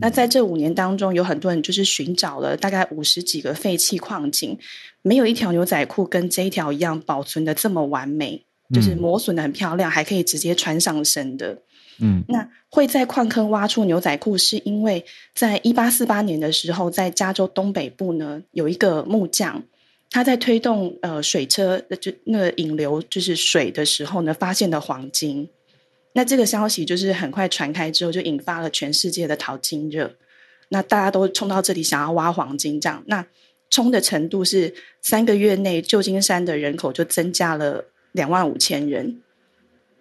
那在这五年当中，有很多人就是寻找了大概五十几个废弃矿井，没有一条牛仔裤跟这一条一样保存的这么完美。就是磨损的很漂亮，还可以直接穿上身的。嗯，那会在矿坑挖出牛仔裤，是因为在一八四八年的时候，在加州东北部呢，有一个木匠，他在推动呃水车，就那个引流就是水的时候呢，发现了黄金。那这个消息就是很快传开之后，就引发了全世界的淘金热。那大家都冲到这里想要挖黄金，这样那冲的程度是三个月内旧金山的人口就增加了。两万五千人，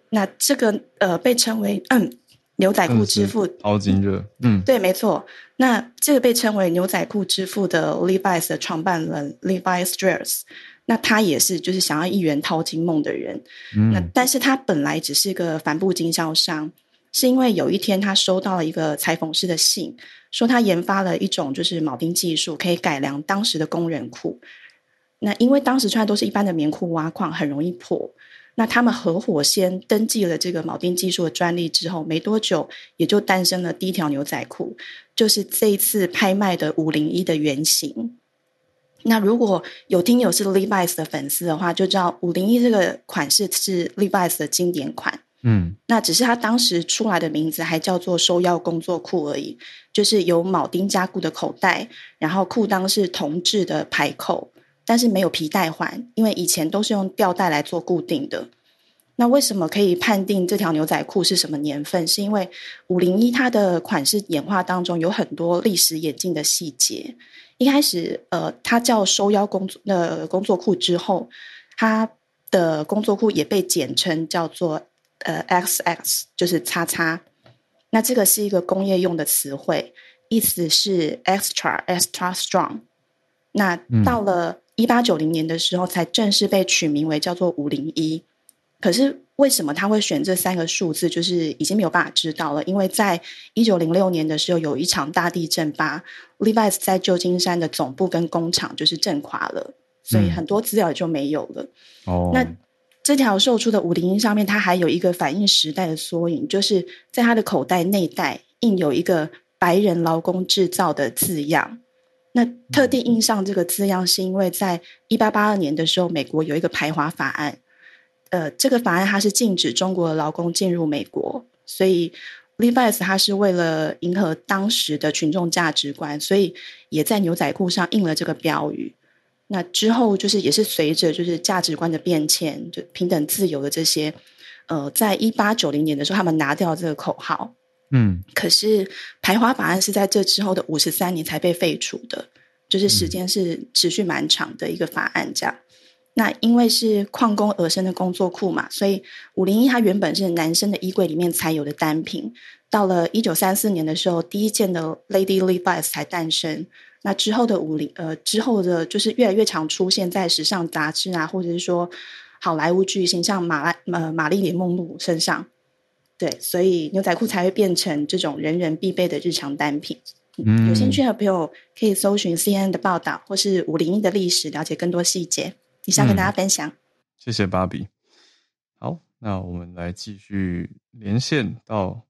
那这个呃被称为嗯牛仔裤之父，淘金热，嗯，对，没错。那这个被称为牛仔裤之父的 Levi's 的创办人 Levi Strauss，那他也是就是想要一圆淘金梦的人。那但是他本来只是个帆布经销商，是因为有一天他收到了一个裁缝师的信，说他研发了一种就是铆钉技术，可以改良当时的工人裤。那因为当时穿的都是一般的棉裤，挖矿很容易破。那他们合伙先登记了这个铆钉技术的专利之后，没多久也就诞生了第一条牛仔裤，就是这一次拍卖的五零一的原型。那如果有听友是 Levi's 的粉丝的话，就知道五零一这个款式是 Levi's 的经典款。嗯，那只是他当时出来的名字还叫做收腰工作裤而已，就是有铆钉加固的口袋，然后裤裆是铜制的排扣。但是没有皮带环，因为以前都是用吊带来做固定的。那为什么可以判定这条牛仔裤是什么年份？是因为五零一它的款式演化当中有很多历史演进的细节。一开始，呃，它叫收腰工作的工作裤之后，它的工作裤也被简称叫做呃 XX，就是叉叉。那这个是一个工业用的词汇，意思是 extra extra strong。那到了。一八九零年的时候，才正式被取名为叫做五零一。可是为什么他会选这三个数字，就是已经没有办法知道了。因为在一九零六年的时候，有一场大地震，把 Levi's 在旧金山的总部跟工厂就是震垮了，所以很多资料也就没有了。哦，那这条售出的五零一上面，它还有一个反映时代的缩影，就是在它的口袋内袋印有一个白人劳工制造的字样。那特地印上这个字样，是因为在一八八二年的时候，美国有一个排华法案。呃，这个法案它是禁止中国的劳工进入美国，所以 Levi's 它是为了迎合当时的群众价值观，所以也在牛仔裤上印了这个标语。那之后就是也是随着就是价值观的变迁，就平等自由的这些，呃，在一八九零年的时候，他们拿掉这个口号。嗯，可是排华法案是在这之后的五十三年才被废除的，就是时间是持续蛮长的一个法案。这样，那因为是矿工而生的工作裤嘛，所以五零一它原本是男生的衣柜里面才有的单品。到了一九三四年的时候，第一件的 Lady Levi's 才诞生。那之后的五零呃之后的，就是越来越常出现在时尚杂志啊，或者是说好莱坞巨星像马呃玛丽莲梦露身上。对，所以牛仔裤才会变成这种人人必备的日常单品。嗯有兴趣的朋友可以搜寻 CNN 的报道，或是五零一的历史，了解更多细节。以上跟大家分享。谢谢芭比。好，那我们来继续连线到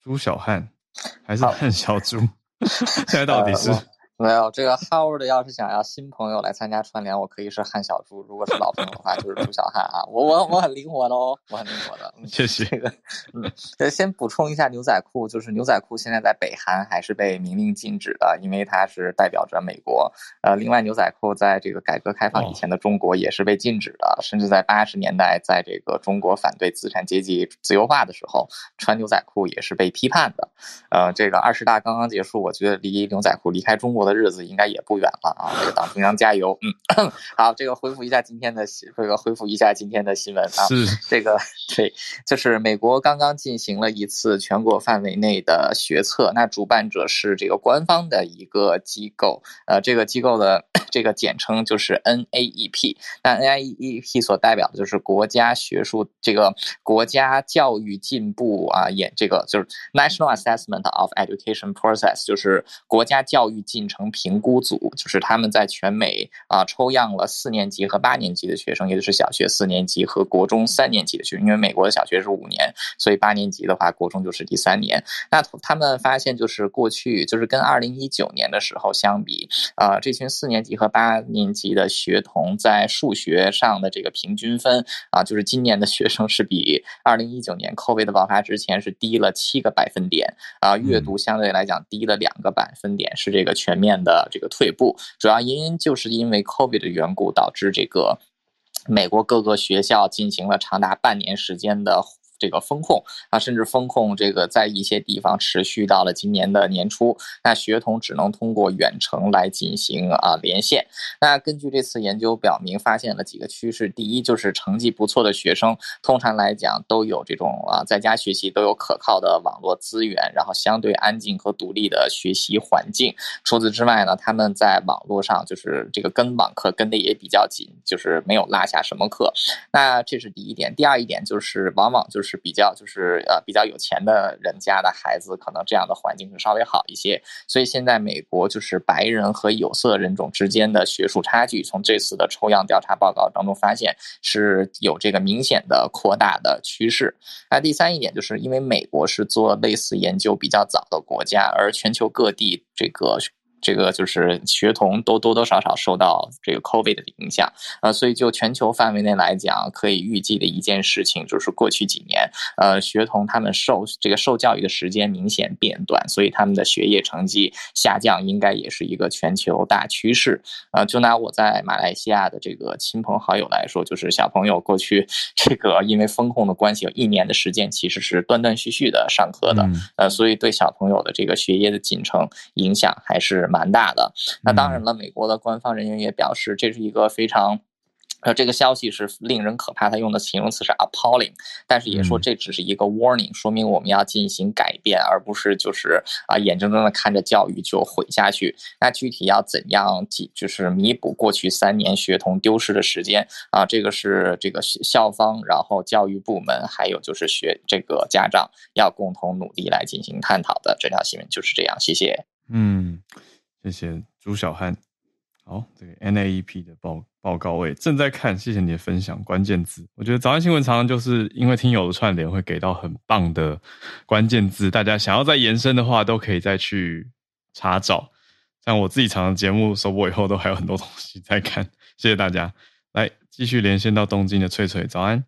朱小汉，还是汉小朱？现在到底是？没有这个 Howard 要是想要新朋友来参加串联，我可以是汉小猪；如果是老朋友的话，就是朱小汉啊。我我我很灵活的哦，我很灵活的。谢谢。这个，嗯，先补充一下，牛仔裤就是牛仔裤，现在在北韩还是被明令禁止的，因为它是代表着美国。呃，另外，牛仔裤在这个改革开放以前的中国也是被禁止的，甚至在八十年代，在这个中国反对资产阶级自由化的时候，穿牛仔裤也是被批判的。呃，这个二十大刚刚结束，我觉得离牛仔裤离开中国的。日子应该也不远了啊！这个党中央加油，嗯，好，这个恢复一下今天的这个恢复一下今天的新闻啊，是这个对，就是美国刚刚进行了一次全国范围内的学测，那主办者是这个官方的一个机构，呃，这个机构的这个简称就是 NAEP，那 NAEP 所代表的就是国家学术这个国家教育进步啊，演这个就是 National Assessment of Education Process，就是国家教育进程。评估组就是他们在全美啊抽样了四年级和八年级的学生，也就是小学四年级和国中三年级的学生。因为美国的小学是五年，所以八年级的话，国中就是第三年。那他们发现，就是过去就是跟二零一九年的时候相比，啊，这群四年级和八年级的学童在数学上的这个平均分啊，就是今年的学生是比二零一九年 COVID 的爆发之前是低了七个百分点啊，阅读相对来讲低了两个百分点，是这个全面。的这个退步，主要原因就是因为 COVID 的缘故，导致这个美国各个学校进行了长达半年时间的。这个风控啊，甚至风控这个在一些地方持续到了今年的年初，那学童只能通过远程来进行啊连线。那根据这次研究表明，发现了几个趋势：第一，就是成绩不错的学生，通常来讲都有这种啊在家学习都有可靠的网络资源，然后相对安静和独立的学习环境。除此之外呢，他们在网络上就是这个跟网课跟的也比较紧，就是没有落下什么课。那这是第一点。第二一点就是往往就是。是比较就是呃比较有钱的人家的孩子，可能这样的环境会稍微好一些。所以现在美国就是白人和有色人种之间的学术差距，从这次的抽样调查报告当中发现是有这个明显的扩大的趋势。那第三一点就是因为美国是做类似研究比较早的国家，而全球各地这个。这个就是学童都多多少少受到这个 COVID 的影响，呃，所以就全球范围内来讲，可以预计的一件事情就是过去几年，呃，学童他们受这个受教育的时间明显变短，所以他们的学业成绩下降应该也是一个全球大趋势。呃，就拿我在马来西亚的这个亲朋好友来说，就是小朋友过去 这个因为风控的关系，有一年的时间其实是断断续续的上课的，呃，所以对小朋友的这个学业的进程影响还是。蛮大的，那当然了，美国的官方人员也表示，这是一个非常。呃，这个消息是令人可怕，他用的形容词是 appalling，但是也说这只是一个 warning，说明我们要进行改变，而不是就是啊眼睁睁的看着教育就毁下去。那具体要怎样就是弥补过去三年学童丢失的时间啊？这个是这个校方，然后教育部门，还有就是学这个家长要共同努力来进行探讨的。这条新闻就是这样，谢谢。嗯，谢谢朱小汉。好，这个 NAEP 的报报告位正在看，谢谢你的分享。关键字，我觉得早安新闻常常就是因为听友的串联会给到很棒的关键字，大家想要再延伸的话，都可以再去查找。像我自己常常节目收播以后，都还有很多东西在看。谢谢大家，来继续连线到东京的翠翠，早安。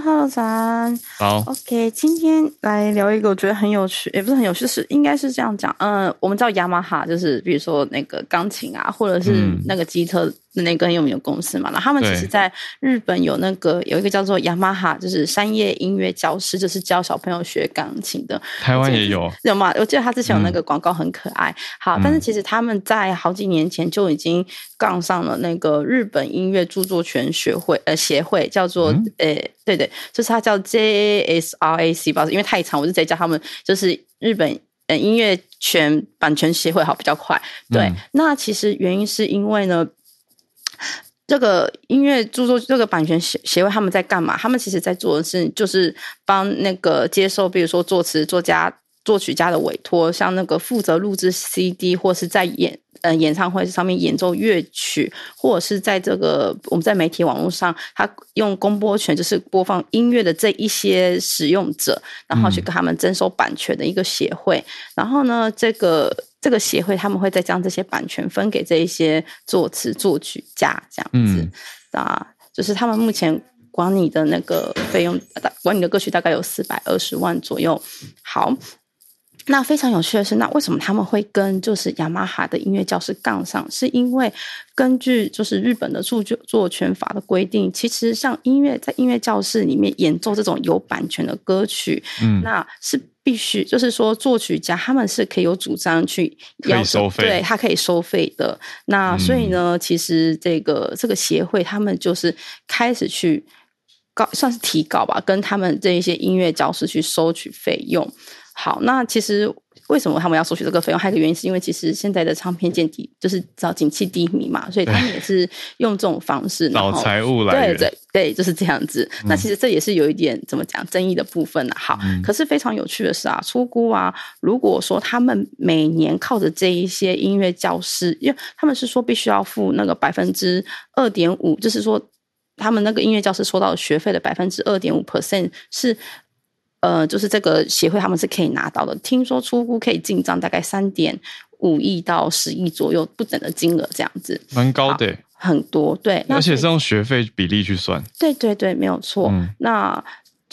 哈喽，早安。好，OK，今天来聊一个我觉得很有趣，也不是很有趣，是应该是这样讲。嗯，我们知道雅马哈就是比如说那个钢琴啊，或者是那个机车。那个很有名的公司嘛，那他们其实在日本有那个有一个叫做雅马哈，就是山叶音乐教师，就是教小朋友学钢琴的。台湾也有有吗？我记得他之前有那个广告很可爱。好，但是其实他们在好几年前就已经杠上了那个日本音乐著作权学会呃协会，叫做呃对对，就是他叫 JASRAC 吧，因为太长，我就直接叫他们就是日本呃音乐权版权协会好比较快。对，那其实原因是因为呢。这个音乐著作这个版权协协会他们在干嘛？他们其实在做的是，就是帮那个接受，比如说作词作家作曲家的委托，像那个负责录制 CD 或是在演呃演唱会上面演奏乐曲，或者是在这个我们在媒体网络上，他用公播权就是播放音乐的这一些使用者，然后去跟他们征收版权的一个协会。然后呢，这个这个协会他们会再将这些版权分给这一些作词作曲家这样子啊，就是他们目前。管你的那个费用，管你的歌曲大概有四百二十万左右。好，那非常有趣的是，那为什么他们会跟就是雅马哈的音乐教室杠上？是因为根据就是日本的著作权法的规定，其实像音乐在音乐教室里面演奏这种有版权的歌曲，嗯，那是。必须就是说，作曲家他们是可以有主张去要收费，对他可以收费的。那所以呢，其实这个这个协会他们就是开始去告，算是提稿吧，跟他们这一些音乐教师去收取费用。好，那其实。为什么他们要收取这个费用？还有一个原因是因为其实现在的唱片见底，就是找景气低迷嘛，所以他们也是用这种方式找财务来对对对，就是这样子。那其实这也是有一点怎么讲争议的部分呢？好，可是非常有趣的是啊，出估啊，如果说他们每年靠着这一些音乐教师，因为他们是说必须要付那个百分之二点五，就是说他们那个音乐教师收到的学费的百分之二点五 percent 是。呃，就是这个协会他们是可以拿到的。听说出乎可以进账大概三点五亿到十亿左右不等的金额，这样子，蛮高的，很多对，而且是用学费比例去算。对对对，没有错。那。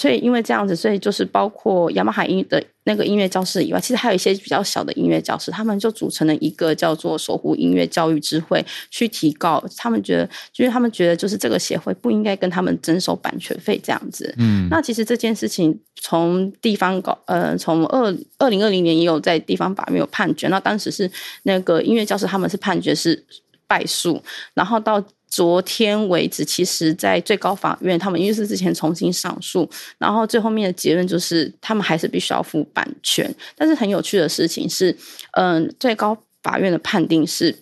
所以，因为这样子，所以就是包括雅马哈音的那个音乐教室以外，其实还有一些比较小的音乐教室，他们就组成了一个叫做“守护音乐教育智慧”，去提高他们觉得，就是他们觉得就是这个协会不应该跟他们征收版权费这样子。嗯，那其实这件事情从地方搞，呃，从二二零二零年也有在地方法院有判决，那当时是那个音乐教室他们是判决是败诉，然后到。昨天为止，其实，在最高法院，他们因为是之前重新上诉，然后最后面的结论就是，他们还是必须要付版权。但是很有趣的事情是，嗯，最高法院的判定是，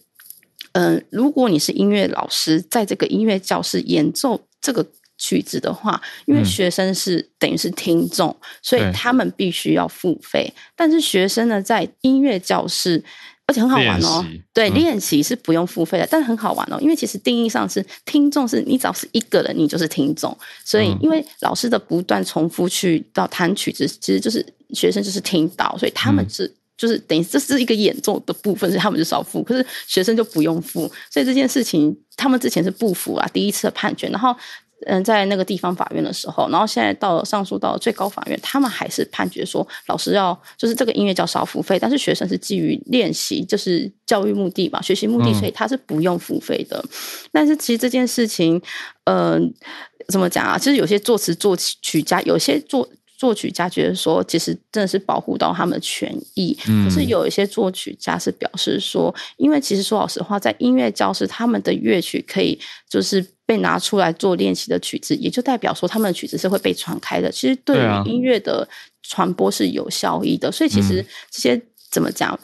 嗯，如果你是音乐老师，在这个音乐教室演奏这个曲子的话，因为学生是等于是听众，所以他们必须要付费。但是学生呢，在音乐教室。而且很好玩哦，对，练习是不用付费的，但是很好玩哦，因为其实定义上是听众是你只要是一个人，你就是听众，所以因为老师的不断重复去到弹曲子，其实就是学生就是听到，所以他们是就是等于这是一个演奏的部分，所以他们就少付，可是学生就不用付，所以这件事情他们之前是不服啊，第一次的判决，然后。嗯，在那个地方法院的时候，然后现在到了上诉到了最高法院，他们还是判决说，老师要就是这个音乐叫少付费，但是学生是基于练习，就是教育目的嘛，学习目的，所以他是不用付费的。但是其实这件事情，嗯，怎么讲啊？其实有些作词作曲家，有些作。作曲家觉得说，其实真的是保护到他们的权益。可是有一些作曲家是表示说，因为其实说老实话，在音乐教室，他们的乐曲可以就是被拿出来做练习的曲子，也就代表说他们的曲子是会被传开的。其实对于音乐的传播是有效益的。所以其实这些怎么讲？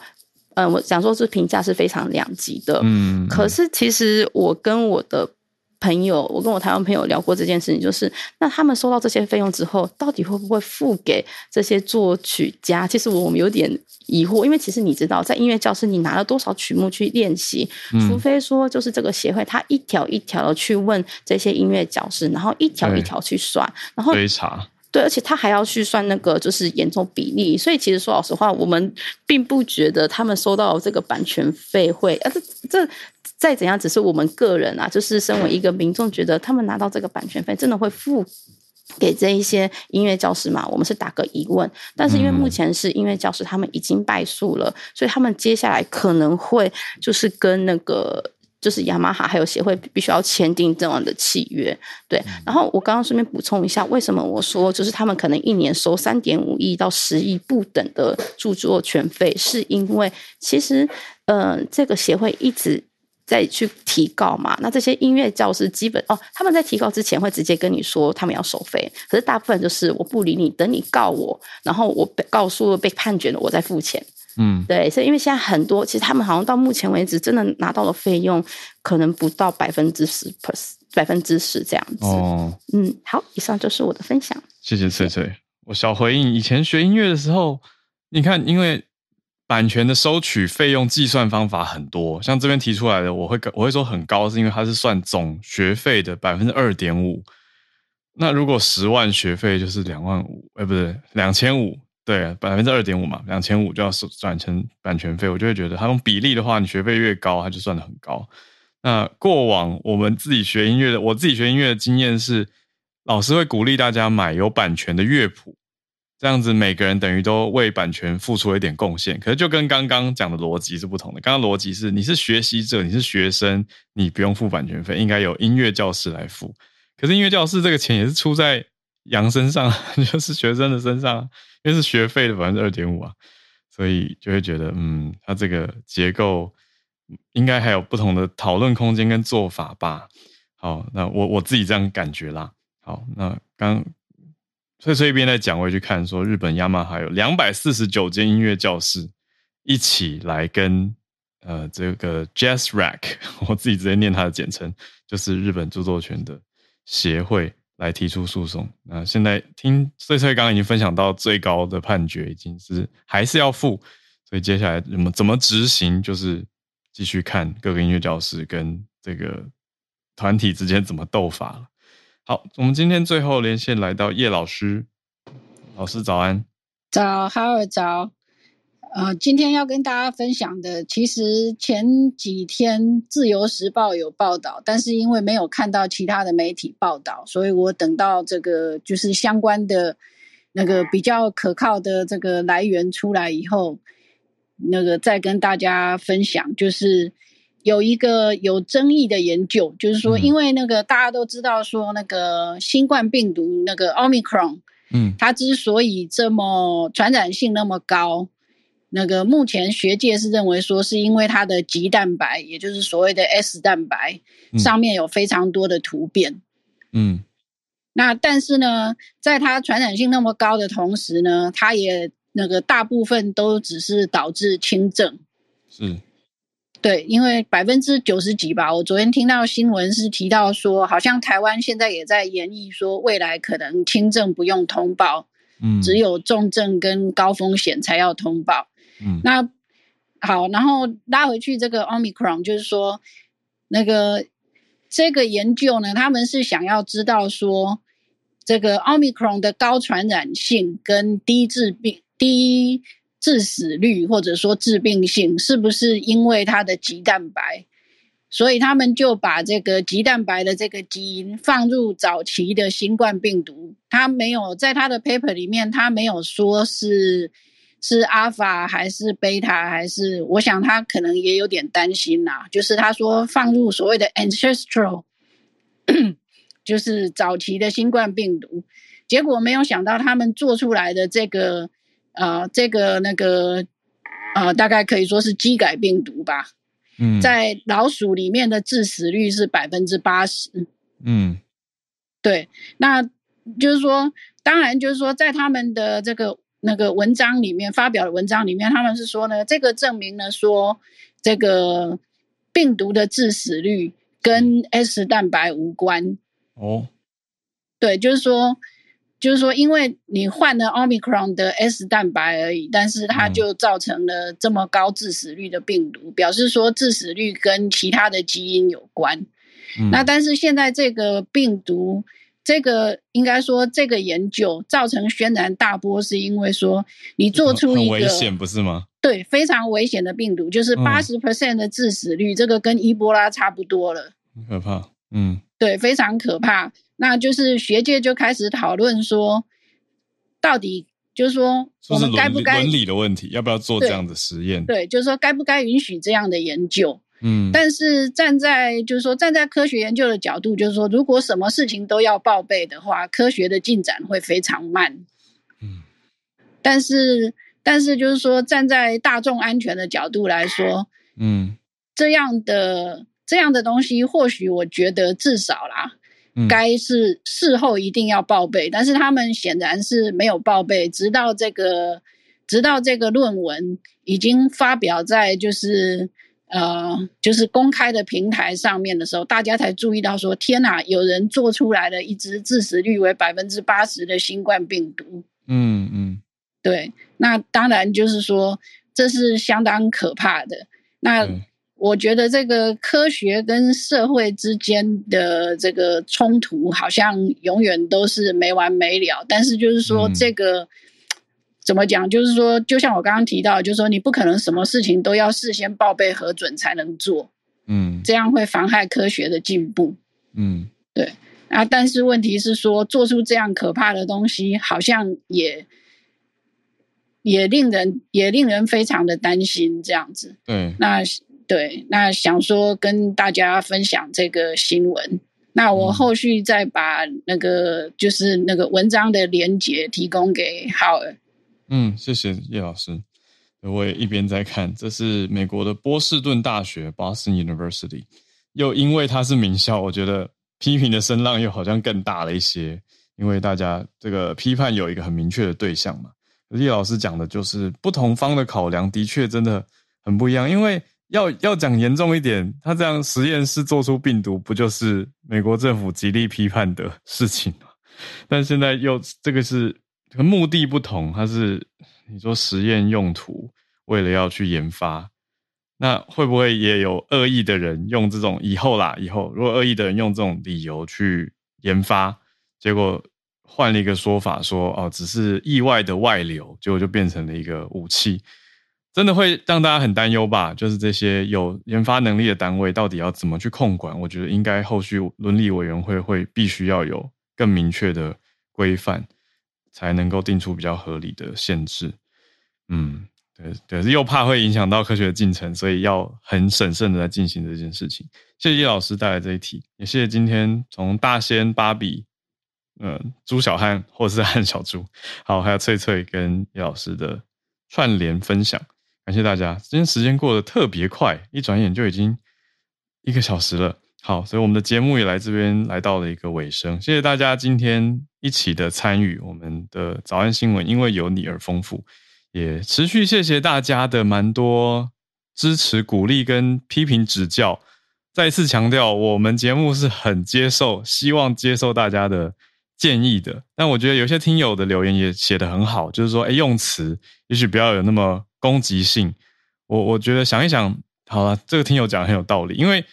嗯，我想说是评价是非常两极的。嗯，可是其实我跟我的。朋友，我跟我台湾朋友聊过这件事情，就是那他们收到这些费用之后，到底会不会付给这些作曲家？其实我们有点疑惑，因为其实你知道，在音乐教室你拿了多少曲目去练习，除非说就是这个协会他一条一条的去问这些音乐教师，然后一条一条去算，然后追查。对，而且他还要去算那个就是严重比例，所以其实说老实话，我们并不觉得他们收到这个版权费会啊，这这。再怎样，只是我们个人啊，就是身为一个民众，觉得他们拿到这个版权费，真的会付给这一些音乐教师嘛？我们是打个疑问。但是因为目前是音乐教师他们已经败诉了，所以他们接下来可能会就是跟那个就是雅马哈还有协会必须要签订这样的契约。对，然后我刚刚顺便补充一下，为什么我说就是他们可能一年收三点五亿到十亿不等的著作权费，是因为其实呃，这个协会一直。再去提告嘛？那这些音乐教师基本哦，他们在提告之前会直接跟你说他们要收费，可是大部分就是我不理你，等你告我，然后我被告诉被判决了，我再付钱。嗯，对，所以因为现在很多其实他们好像到目前为止真的拿到的费用可能不到百分之十百分之十这样子。哦，嗯，好，以上就是我的分享。谢谢翠翠。我小回应，以前学音乐的时候。你看，因为版权的收取费用计算方法很多，像这边提出来的，我会我会说很高，是因为它是算总学费的百分之二点五。那如果十万学费就是两万五，哎，不对，两千五，对，百分之二点五嘛，两千五就要转成版权费，我就会觉得，它用比例的话，你学费越高，它就算的很高。那过往我们自己学音乐的，我自己学音乐的经验是，老师会鼓励大家买有版权的乐谱，这样子每个人等于都为版权付出了一点贡献。可是就跟刚刚讲的逻辑是不同的，刚刚逻辑是你是学习者，你是学生，你不用付版权费，应该有音乐教师来付。可是音乐教室这个钱也是出在羊身上，就是学生的身上，因为是学费的百分之二点五啊，所以就会觉得，嗯，它这个结构应该还有不同的讨论空间跟做法吧。好，那我我自己这样感觉啦。好，那刚所以这边在讲，我也去看说日本雅马哈有两百四十九间音乐教室一起来跟呃这个 Jazz Rack，我自己直接念它的简称，就是日本著作权的。协会来提出诉讼，那现在听穗穗刚刚已经分享到最高的判决已经是还是要付，所以接下来怎么怎么执行，就是继续看各个音乐教师跟这个团体之间怎么斗法了。好，我们今天最后连线来到叶老师，老师早安，早，哈尔早。呃，今天要跟大家分享的，其实前几天《自由时报》有报道，但是因为没有看到其他的媒体报道，所以我等到这个就是相关的那个比较可靠的这个来源出来以后，那个再跟大家分享。就是有一个有争议的研究，就是说，因为那个大家都知道说，那个新冠病毒那个奥密克戎，嗯，它之所以这么传染性那么高。那个目前学界是认为说，是因为它的棘蛋白，也就是所谓的 S 蛋白，上面有非常多的突变。嗯，那但是呢，在它传染性那么高的同时呢，它也那个大部分都只是导致轻症。是，对，因为百分之九十几吧，我昨天听到新闻是提到说，好像台湾现在也在研议说，未来可能轻症不用通报，嗯，只有重症跟高风险才要通报。嗯，那好，然后拉回去这个 omicron，就是说，那个这个研究呢，他们是想要知道说，这个 omicron 的高传染性跟低致病、低致死率，或者说致病性，是不是因为它的棘蛋白？所以他们就把这个棘蛋白的这个基因放入早期的新冠病毒，他没有在他的 paper 里面，他没有说是。是阿尔法还是贝塔还是？我想他可能也有点担心呐。就是他说放入所谓的 ancestral，就是早期的新冠病毒，结果没有想到他们做出来的这个呃这个那个呃大概可以说是基改病毒吧。嗯，在老鼠里面的致死率是百分之八十。嗯，对，那就是说，当然就是说，在他们的这个。那个文章里面发表的文章里面，他们是说呢，这个证明呢说，这个病毒的致死率跟 S 蛋白无关。哦，对，就是说，就是说，因为你换了 Omicron 的 S 蛋白而已，但是它就造成了这么高致死率的病毒，表示说致死率跟其他的基因有关。那但是现在这个病毒。这个应该说，这个研究造成轩然大波，是因为说你做出一个危险不是吗？对，非常危险的病毒，就是八十 percent 的致死率，这个跟伊波拉差不多了，可怕。嗯，对，非常可怕。那就是学界就开始讨论说，到底就是说，我们该不该伦理的问题，要不要做这样的实验？对，就是说，该不该允许这样的研究？嗯，但是站在就是说站在科学研究的角度，就是说如果什么事情都要报备的话，科学的进展会非常慢。嗯，但是但是就是说站在大众安全的角度来说，嗯，这样的这样的东西，或许我觉得至少啦，该是事后一定要报备。但是他们显然是没有报备，直到这个直到这个论文已经发表在就是。呃，就是公开的平台上面的时候，大家才注意到说：天哪，有人做出来了一只致死率为百分之八十的新冠病毒。嗯嗯，对。那当然就是说这是相当可怕的。那我觉得这个科学跟社会之间的这个冲突好像永远都是没完没了。但是就是说这个怎么讲？就是说，就像我刚刚提到，就是说你不可能什么事情都要事先报备核准才能做，嗯，这样会妨害科学的进步，嗯，对啊。但是问题是说，做出这样可怕的东西，好像也也令人也令人非常的担心，这样子，嗯，那。对，那想说跟大家分享这个新闻，那我后续再把那个就是那个文章的连接提供给浩尔。嗯，谢谢叶老师，我也一边在看，这是美国的波士顿大学 （Boston University），又因为它是名校，我觉得批评的声浪又好像更大了一些，因为大家这个批判有一个很明确的对象嘛。叶老师讲的就是不同方的考量，的确真的很不一样，因为。要要讲严重一点，他这样实验室做出病毒，不就是美国政府极力批判的事情吗？但现在又这个是目的不同，它是你说实验用途，为了要去研发，那会不会也有恶意的人用这种以后啦？以后如果恶意的人用这种理由去研发，结果换了一个说法说哦，只是意外的外流，结果就变成了一个武器。真的会让大家很担忧吧？就是这些有研发能力的单位到底要怎么去控管？我觉得应该后续伦理委员会会必须要有更明确的规范，才能够定出比较合理的限制。嗯，对，对，又怕会影响到科学的进程，所以要很审慎的在进行这件事情。谢谢叶老师带来这一题，也谢谢今天从大仙、芭比、嗯，朱小汉或者是汉小猪，好，还有翠翠跟叶老师的串联分享。感谢大家，今天时间过得特别快，一转眼就已经一个小时了。好，所以我们的节目也来这边来到了一个尾声。谢谢大家今天一起的参与，我们的早安新闻因为有你而丰富，也持续谢谢大家的蛮多支持、鼓励跟批评指教。再次强调，我们节目是很接受、希望接受大家的建议的。但我觉得有些听友的留言也写得很好，就是说，哎，用词也许不要有那么。攻击性，我我觉得想一想，好了，这个听友讲很有道理。因为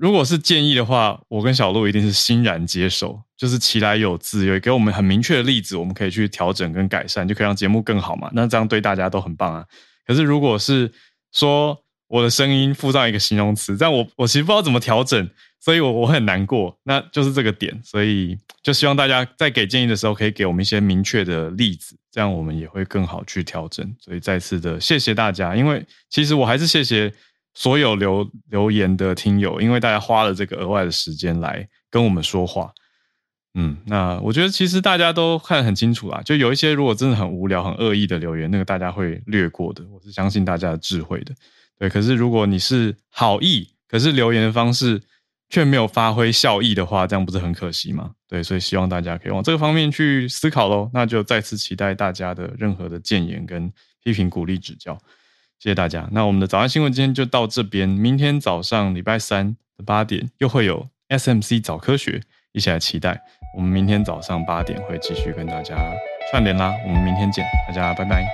如果是建议的话，我跟小鹿一定是欣然接受，就是其来有自，有给我们很明确的例子，我们可以去调整跟改善，就可以让节目更好嘛。那这样对大家都很棒啊。可是如果是说我的声音附上一个形容词，这样我我其实不知道怎么调整。所以，我我很难过，那就是这个点，所以就希望大家在给建议的时候，可以给我们一些明确的例子，这样我们也会更好去调整。所以，再次的谢谢大家，因为其实我还是谢谢所有留留言的听友，因为大家花了这个额外的时间来跟我们说话。嗯，那我觉得其实大家都看得很清楚啦，就有一些如果真的很无聊、很恶意的留言，那个大家会略过的。我是相信大家的智慧的，对。可是如果你是好意，可是留言的方式。却没有发挥效益的话，这样不是很可惜吗？对，所以希望大家可以往这个方面去思考喽。那就再次期待大家的任何的建言跟批评、鼓励、指教。谢谢大家。那我们的早安新闻今天就到这边，明天早上礼拜三的八点又会有 SMC 早科学，一起来期待。我们明天早上八点会继续跟大家串联啦。我们明天见，大家拜拜。